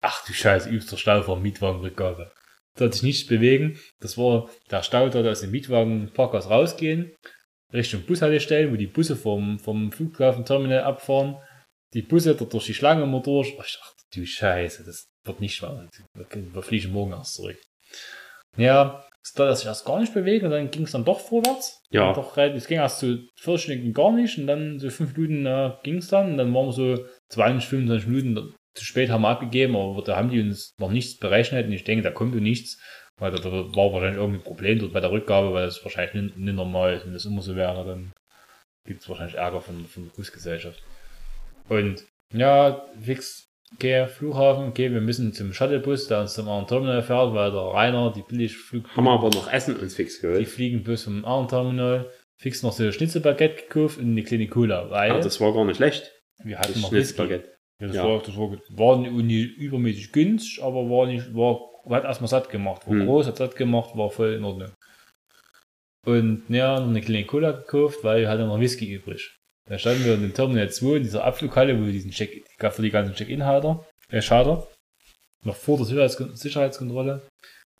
Ach du Scheiße, übster Stau vor Mietwagenrückgabe. Da hat sich nichts bewegen. Das war der Stau, da aus dem Mietwagenparkhaus rausgehen, Richtung Bushaltestellen, wo die Busse vom, vom Flughafenterminal abfahren. Die Busse da durch die Schlange immer durch. Oh, Ich dachte, du Scheiße, das wird nicht wahr. Wir fliegen morgen erst zurück. Ja, da dass sich erst gar nicht bewegen und dann ging es dann doch vorwärts. Ja. Doch, es ging erst so 40 Stunden gar nicht und dann so 5 Minuten äh, ging es dann und dann waren wir so 20, 25 Minuten zu spät haben wir abgegeben, aber da haben die uns noch nichts berechnet und ich denke, da kommt nichts, weil da, war wahrscheinlich irgendein Problem dort bei der Rückgabe, weil das wahrscheinlich nicht, nicht normal ist. Wenn das immer so wäre, dann gibt es wahrscheinlich Ärger von, von der Busgesellschaft. Und ja, fix, okay, Flughafen, okay, wir müssen zum Shuttlebus, der uns zum anderen Terminal fährt, weil der Rainer die Billigflug Haben wir aber noch Essen uns fix die geholt. fliegen bis zum anderen Terminal, fix noch so ein Schnitzelbaguette gekauft und eine kleine Cola, weil Ja, das war gar nicht schlecht. wir hatten Das noch. Schnitzelbaguette. Ja, das Ja. war, das war, war nicht, nicht übermäßig günstig, aber war nicht, war, hat erstmal satt gemacht. War Hm. groß, hat satt gemacht, war voll in Ordnung. Und ja, noch eine kleine Cola gekauft, weil wir hatten noch Whisky übrig. Da standen wir in dem Terminal 2 in dieser Abflughalle, wo wir diesen Check, gab für die ganzen Check-In-Halter, äh, Schalter. Noch vor der Sicherheitskon Sicherheitskontrolle.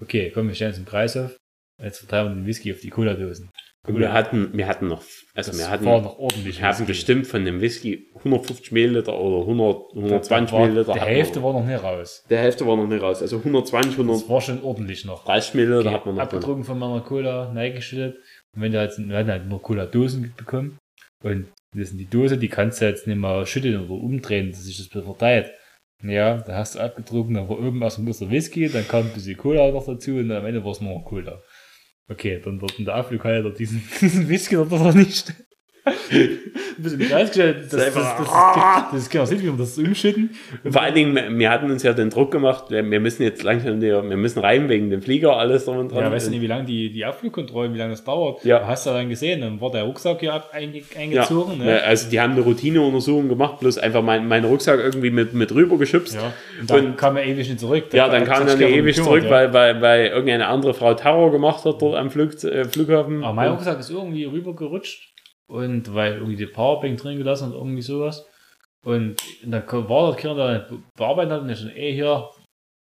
Okay, komm, wir stellen uns den Preis auf. Jetzt verteilen wir den Whisky auf die Cola-Dosen. Wir hatten, wir hatten noch, also Das wir hatten, war noch ordentlich. wir haben bestimmt von dem Whisky 150 Milliliter oder 100, 120 war, Milliliter. Die Hälfte war noch nicht raus. Der Hälfte war noch nicht raus. Also 120, Das 130 war schon ordentlich noch. Milliliter Okay, hat man noch abgetrunken von meiner Cola, neigeschüttet. Und wenn du halt, wir hatten halt nur Cola-Dosen bekommen. Und das sind die Dose, die kannst du jetzt nicht mal schütteln oder umdrehen, dass sich das bisschen verteilt. Ja, da hast du abgetrunken, dann war oben erstmal bloß der Whisky, dann kam ein bisschen Cola noch dazu und am Ende war es nur noch Cola. Okay, dann wird in der Abflughalle diesen, [LAUGHS] diesen Whisky dort noch nicht. Ein bisschen preisgestellt. Das, das, das, das, das, das kann auch nicht, wie wir das umschütten. Vor allen Dingen, wir- hatten uns ja den Druck gemacht, wir müssen jetzt langsam, wir müssen rein wegen dem Flieger, alles drum und dran. Ja, weißt du nicht, wie lange die, die Abflugkontrollen, wie lange das dauert? Ja. Du hast ja dann gesehen, dann war der Rucksack ja eingezogen. ja, Ne? also die haben eine Routineuntersuchung gemacht, bloß einfach mein, meinen Rucksack irgendwie mit, mit rüber geschubst. Ja. Und dann Und- kam er ewig nicht zurück. Ja, dann kam er ewig zurück, ja. weil, weil, weil irgendeine andere Frau Terror gemacht hat dort am Flug, äh, Flughafen. Aber mein Rucksack ist irgendwie rübergerutscht. Und weil irgendwie die Powerbank drin gelassen hat, irgendwie sowas. Und dann war der Kerl, der bearbeitet hat, und ich schon, ey, hier,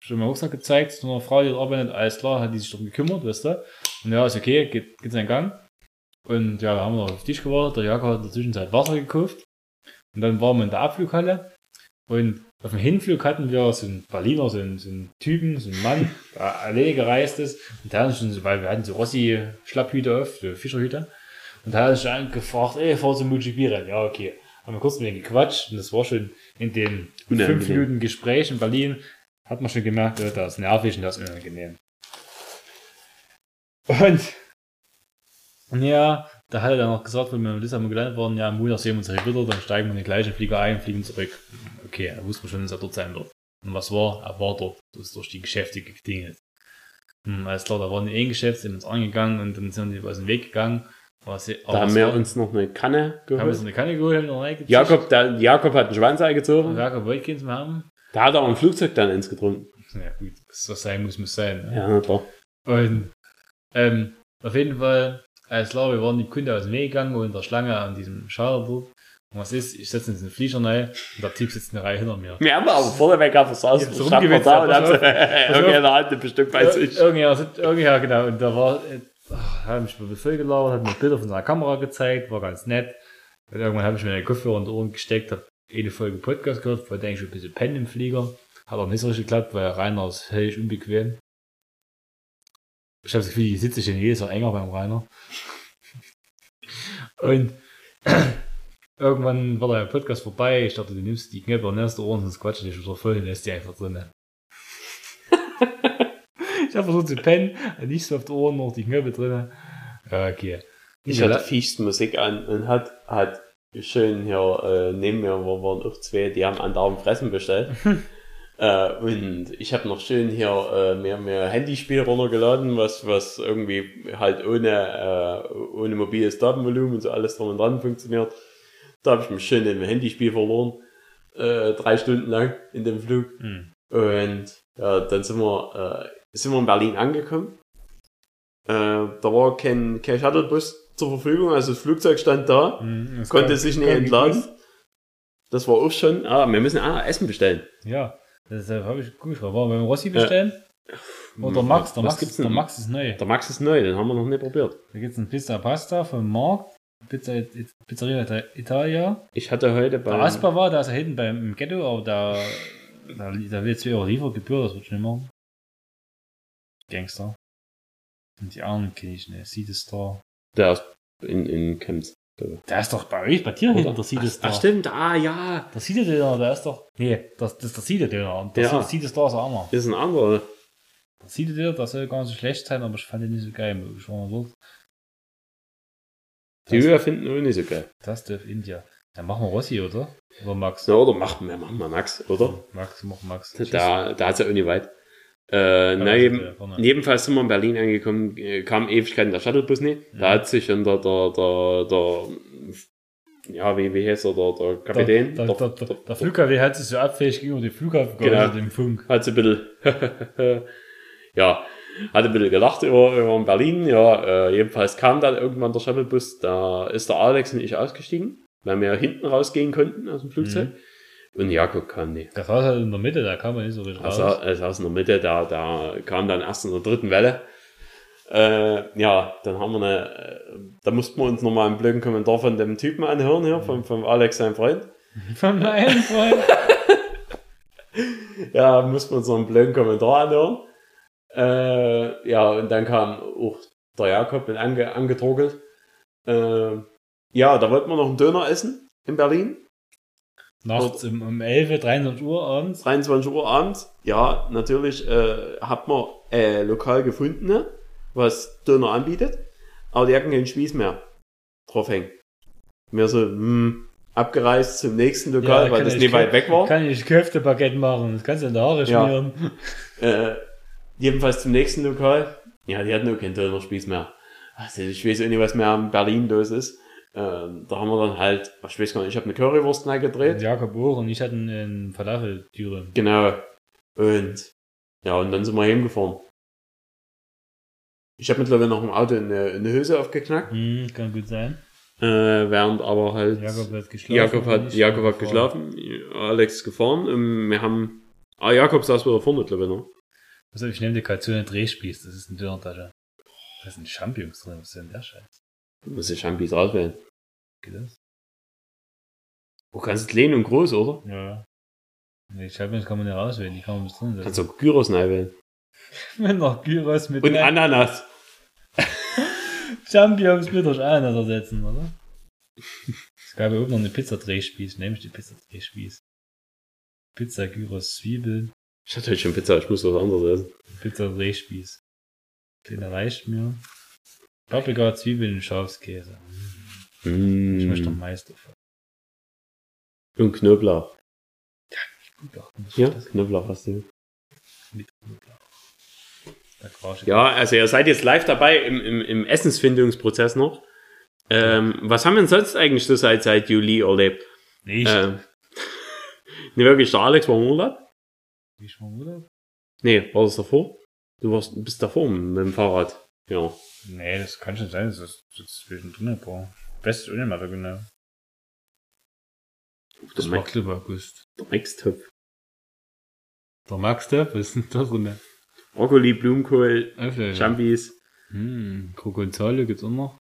schon meinen Rucksack gezeigt, zu einer Frau, die arbeitet, alles klar, hat die sich darum gekümmert, weißt du. Und ja, ist okay, geht, geht seinen Gang. Und ja, da haben wir noch auf den Tisch gewartet, der Jakob hat in der Zwischenzeit Wasser gekauft. Und dann waren wir in der Abflughalle. Und auf dem Hinflug hatten wir so einen Berliner, so einen, so einen Typen, so einen Mann, [LAUGHS] der alleine gereist ist. Und der hat schon weil wir hatten so Rossi-Schlapphüte auf, so Fischerhüte. Und da hat er sich angefragt, ey, fahr zum MotoGP-Rennen. Ja, okay. Haben wir kurz mit ihm gequatscht und das war schon in den Unangenehm. fünf Minuten Gespräch in Berlin, hat man schon gemerkt, äh, das ist nervig und das ist unangenehm. Und ja, da hat er dann noch gesagt, wenn wir in Lissabon gelandet waren, ja, am Montag sehen wir uns hier wieder, dann steigen wir in den gleichen Flieger ein, fliegen zurück. Okay, er wusste schon, dass er dort sein wird. Und was war? Er war dort. Das ist durch die Geschäfte gedingelt. Hm, alles klar, da waren die ein Geschäft, sind uns angegangen und dann sind die aus dem Weg gegangen. Was, Da haben wir uns noch eine Kanne haben wir uns geholt. eine Kanne geholt, haben noch. Jakob, der, Jakob hat einen Schwanz Und eingezogen. Jakob wollte keins mehr haben. Da hat er auch im Flugzeug dann ins getrunken. Ja gut, was sein muss, muss sein. Ne? Ja, klar. Und ähm, auf jeden Fall, alles klar, wir waren die Kunde aus dem Weg gegangen und in der Schlange an diesem Schalter dort. Und was ist? Ich setze in den Flieger rein und der Typ sitzt eine Reihe hinter mir. Wir haben aber vorneweg saß, Ich hab so [LAUGHS] da und hat so, pass auf. irgendwie in der Hand bestimmt weiß ich. Irgendjemand, genau. Und da war, äh, hat mich mal voll gelauert, hat mir Bilder von seiner Kamera gezeigt, war ganz nett. Und irgendwann habe ich mir den Kopfhörer in die Ohren gesteckt, habe eine Folge Podcast gehört, wollte eigentlich ein bisschen pennen im Flieger. Hat auch nicht so richtig geklappt, weil Rainer ist höllisch unbequem. Ich habe das Gefühl, die sitze ich in jedes Jahr enger beim Rainer. Und [CLEARS THROAT] irgendwann war der Podcast vorbei. Ich dachte, du nimmst die Knöpfe nimmst die Ohren, sonst quatscht dich wieder voll und lässt die einfach drin. [LAUGHS] ich habe versucht zu pennen, nicht so auf die Ohren, noch die Knöpfe drin. Okay. Ich hatte fiechst Musik an und hat, hat schön hier äh, neben mir wo waren auch zwei, die haben andauernd Fressen bestellt. [LAUGHS] äh, und ich habe noch schön hier äh, mehr, mehr Handyspiel runtergeladen, was, was irgendwie halt ohne, äh, ohne mobiles Datenvolumen und so alles drum und dran funktioniert. Da habe ich mich schön im Handyspiel verloren. Äh, drei Stunden lang in dem Flug. Hm. Und ja, dann sind wir, äh, sind wir in Berlin angekommen. Äh, da war kein, kein Shuttlebus zur Verfügung, also das Flugzeug stand da, Hm, es konnte sich nicht entladen. Das war auch schon, ah, wir müssen ah, Essen bestellen. Ja, deshalb habe ich gut. War beim Rossi bestellen? Oder Max? Der Max, der? Max ist neu. Der Max ist neu, den haben wir noch nicht probiert. Da gibt es ein Pizza Pasta von Mark. Pizza, Pizzeria Ita- Italia. Ich hatte heute Der bei. Asper war, da ist er hinten beim im Ghetto, aber da, da, da will 2 Euro Liefergebühr, das wird schon immer. Gangster. Und die anderen kenne ich nicht. Seed Star. Der ist in, in Chemnitz. Der ist doch bei euch, bei dir hinten, der Seed Star. Ach, stimmt, ah, ja. Der Seed Döner, der ist doch. Nee, das, das ist der Seed Döner. Und der Ja. Seed Star ist auch immer. Ist ein anderer. Der Seed Döner, das soll gar nicht so schlecht sein, aber ich fand den nicht so geil. Ich war mal dort. Die Das, Höhe finden wir nicht so geil. das darf India. Dann machen wir Rossi, oder? Oder Max? So, oder machen wir, machen wir Max, oder? Max, mach Max. Da, da hat es ja auch nicht weit. Äh, na, eben, Jedenfalls sind wir in Berlin angekommen, äh, kam Ewigkeiten der Shuttlebus nicht. Da Ja. hat sich dann der, der, der, der, ja, wie, wie heißt er, der, der Kapitän, Der, der, der, der, der Flughafen hat sich so abfähig gegenüber dem Flughafen Genau. im Funk. hat so ein bisschen, [LAUGHS] ja, hat ein bisschen gelacht über, über Berlin, ja, äh, jedenfalls kam dann irgendwann der Shuttlebus, da ist der Alex und ich ausgestiegen, weil wir hinten rausgehen konnten aus dem Flugzeug. Und Jakob kam nicht. Der saß halt in der Mitte, da kam man nicht so richtig Also, raus. er saß in der Mitte, da, da kam dann erst in der dritten Welle. Äh, ja, dann haben wir eine, äh, da mussten wir uns nochmal einen blöden Kommentar von dem Typen anhören, hier, vom, vom Alex, sein Freund. [LAUGHS] Von meinem Freund. [LAUGHS] Ja, mussten wir uns noch einen blöden Kommentar anhören. Äh, ja, und dann kam auch der Jakob mit ange, angedruckelt. Äh, ja, da wollten wir noch einen Döner essen in Berlin. Nachts um, um 11, 23 Uhr abends. 23 Uhr abends. Ja, natürlich äh, hat man äh, lokal gefunden, was Döner anbietet, aber die hatten keinen Spieß mehr drauf hängen. Wir so, hm, abgereist zum nächsten Lokal, Ja, weil das ich nicht weit weg war. Kann ich Köftebaguette machen, das kannst du in der Haare Ja. schmieren. [LAUGHS] Äh, jedenfalls zum nächsten Lokal. Ja, die hatten auch keinen Dönerspieß mehr. Also ich weiß auch nicht, was mehr in Berlin los ist. Ähm, da haben wir dann halt, ich weiß gar nicht, ich habe eine Currywurst gedreht. Jakob auch und ich hatte einen Falafeltüre. Genau. Und ja, und dann sind wir heimgefahren. Ich habe mittlerweile noch im Auto eine, eine Hose aufgeknackt, Hm, kann gut sein. äh, während aber halt Jakob hat geschlafen. Jakob hat, Jakob hat gefahren. geschlafen, Alex ist gefahren. Und wir haben, ah, Jakob saß wieder vorne, ich, noch. Also ich nehme die Kalzone Drehspieß, das ist eine Dönertasche. Da sind Champignons drin, was ist denn der Scheiß? Muss ich Champis auswählen. Geht das? Du kannst klein und groß, oder? Ja. Nee, Champignons kann man nicht rauswählen, die kann man bis drin setzen. Kannst du auch Gyros wählen. [LAUGHS] Wenn noch Gyros mit Und Ananas. [LAUGHS] Champignons mit durch Ananas ersetzen, oder? Es gab ja oben noch eine Pizza-Drehspieß, nehme ich die Pizza-Drehspieß. Pizza, Gyros, Zwiebeln, Ich hatte heute schon Pizza, ich muss was anderes essen. Pizza-Drehspieß. Kleiner reicht mir. Paprika, Zwiebeln und Schafskäse. Ich möchte am Mm. meisten davon. Und Knoblauch. Ich Ja, das Knoblauch hast du. mit Knoblauch. Ja, also ihr seid jetzt live dabei im, im, im Essensfindungsprozess noch. Ähm, was haben wir denn sonst eigentlich so seit, seit Juli erlebt? Nicht. Ähm, [LAUGHS] ne, wirklich, der Alex war im Urlaub? Wie ich mal Urlaub? Nee, war das davor? Du warst, bist davor mit dem Fahrrad. Ja. Nee, das kann schon sein, das ist, das ist zwischendrin, boah. Best mehr so genau. Das Der war Max, glaube August. der Max-Topf. Der Max Depp, was ist denn da drin? Brokkoli, Blumenkohl, Öffle. Champis, Hm, Krokonzale gibt's auch noch.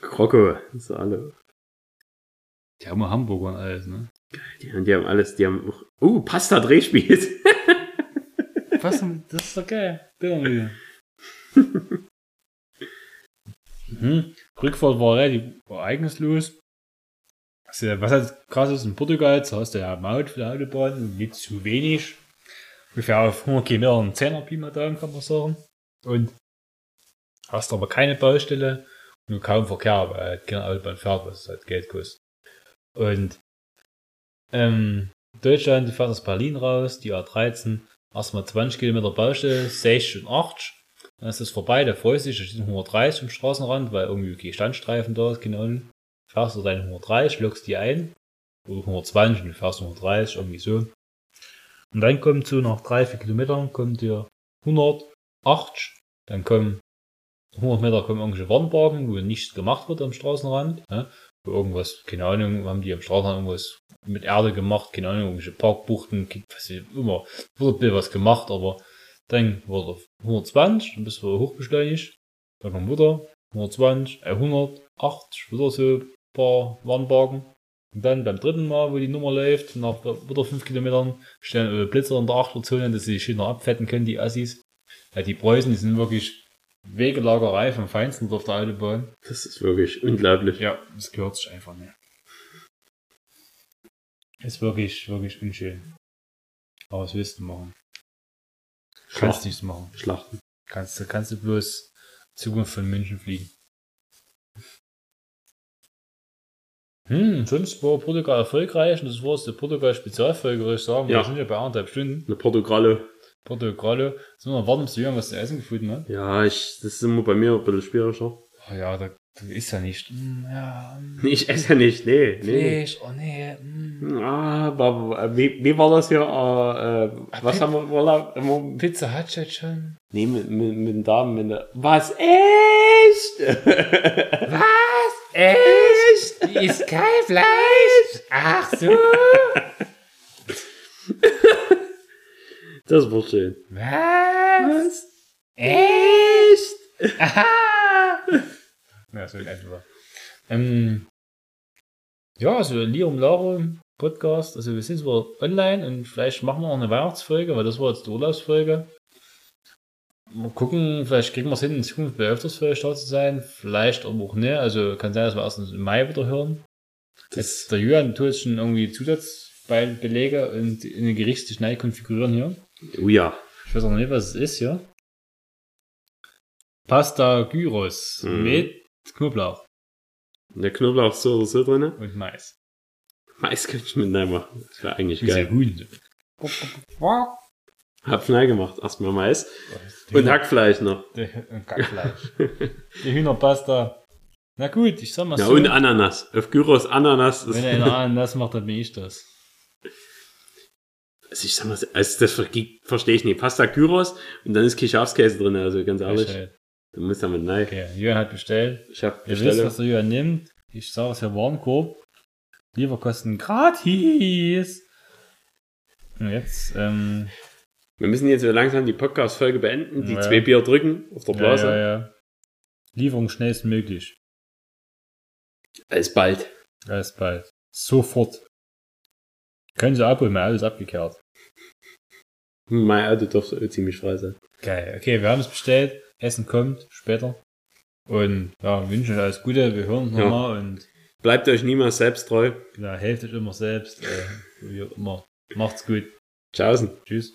Kroko. Das ist alle. Die haben auch Hamburger und alles, ne? Die, haben- die haben alles, die haben auch, uh, Pasta-Drehspieß. [LAUGHS] Was? denn? Das ist doch geil. Bildermüde. [LAUGHS] mhm. Rückfahrt war relativ ereignislos. Was halt krass ist, in Portugal, zu hast du ja Maut für die Autobahn, nicht zu wenig. Ungefähr auf 100 Kilometer ein 10er Pi mal Daumen, kann man sagen. Und hast aber keine Baustelle und kaum Verkehr, weil halt keine Autobahn fährt, was halt Geld kostet. Und ähm, Deutschland, die fahren aus Berlin raus, die A13, erstmal 20 Kilometer Baustelle, 60 und 80. Dann ist es vorbei, der freut sich, da steht 130 am Straßenrand, weil irgendwie okay, Standstreifen da ist, keine Ahnung. Fährst du deine 130, lockst die ein, oder 120 und du fährst 130, irgendwie so. Und dann kommt so nach 3, 4 Kilometern, kommt dir 180, dann kommen 100 Meter kommen irgendwelche Warnwagen, wo nichts gemacht wird am Straßenrand. Ja, wo irgendwas, keine Ahnung, haben die am Straßenrand irgendwas mit Erde gemacht, keine Ahnung, irgendwelche Parkbuchten, was immer, wurde was gemacht, aber dann wurde auf 120, dann bist du hochbeschleunigt, dann kommt wieder 120, äh, 180, wieder so ein paar Warnwagen. Und dann beim dritten Mal, wo die Nummer läuft, nach wieder 5 Kilometern, stellen äh, Blitzer in der Achterzone, dass sie die Schienen abfetten können, die Assis. Ja, die Preußen, die sind wirklich Wegelagerei vom Feinsten auf der Autobahn. Das ist wirklich unglaublich. Ja, das gehört sich einfach nicht. Ist wirklich, wirklich unschön. Aber was willst du machen? Kannst nichts machen. Schlachten. Kannst du, kannst du bloß Zukunft von München fliegen. Hm, sonst war Portugal erfolgreich und das war jetzt die Portugal-Spezialfolge, würde ich sagen. Ja. Wir sind ja bei anderthalb Stunden. Eine Portugalle. Portugal. Sind wir warten, bis du irgendwas zu essen gefunden hat? Ja, ich, das ist immer bei mir ein bisschen schwieriger. Oh ja, da, ist ja nicht. Hm, ja, hm, Ich esse ja nicht, nee, nee. Fleisch, oh nee. Hm. Ah, aber wie, wie war das hier? Äh, äh, was haben wir immer Pizza hat jetzt schon. Nee, mit, mit, mit den Damen, mit der, was echt? [LAUGHS] Was? Echt? Die ist kein Fleisch? Ach so. das war schön. Was? Echt? Aha. Ja, so in etwa. Ähm, ja, also Lirum Larum Podcast. Also wir sind zwar online und vielleicht machen wir noch eine Weihnachtsfolge, weil das war jetzt die Urlaubsfolge. Mal gucken, vielleicht kriegen wir es hin, in Zukunft bei öfters vielleicht da zu sein. Vielleicht aber auch nicht. Also kann sein, dass wir erst im Mai wieder hören. Jetzt, der Julian tut jetzt schon irgendwie Zusatzbelege und in den Gericht konfigurieren hier. Oh ja. Ich weiß auch noch nicht, was es ist, ja. Pasta Gyros Mhm. mit Knoblauch Und der Knoblauch ist so oder so drin. und Mais. Mais könnte ich mit rein machen. Das wäre eigentlich Wie sehr geil. Huhn. Hab schnell gemacht. Erstmal Mais. Und Hackfleisch noch. Und Kackfleisch. Die Hühnerpasta. Na gut, ich sag mal Ja, so. und Ananas. Auf Gyros Ananas. Wenn er eine Ananas macht, dann bin ich das. also ich sag mal, so, also das ver- verstehe ich nicht. Pasta Gyros und dann ist Kischafskäse drin. Also ganz ehrlich. Du musst damit nein. Okay, Jürgen hat bestellt. Ich hab Ihr wisst, was der Jürgen nimmt. Ich sage es ja Warenkorb. Lieferkosten gratis. Und jetzt, ähm, Wir müssen jetzt so langsam die Podcast-Folge beenden. Die Ja. zwei Bier drücken auf der ja, Blase. ja, ja. Lieferung schnellstmöglich. Alsbald. Alsbald. Sofort. Können Sie abholen, mal alles abgekehrt. Hm, Mein Auto dürfte ziemlich frei sein. Geil. Okay, wir haben es bestellt. Essen kommt später. Und ja, wünschen euch alles Gute. Wir hören uns Ja. nochmal und Bleibt euch niemals selbst treu. ja, helft euch immer selbst. Äh, wie auch immer. Macht's gut. Tschaußen. Tschüss.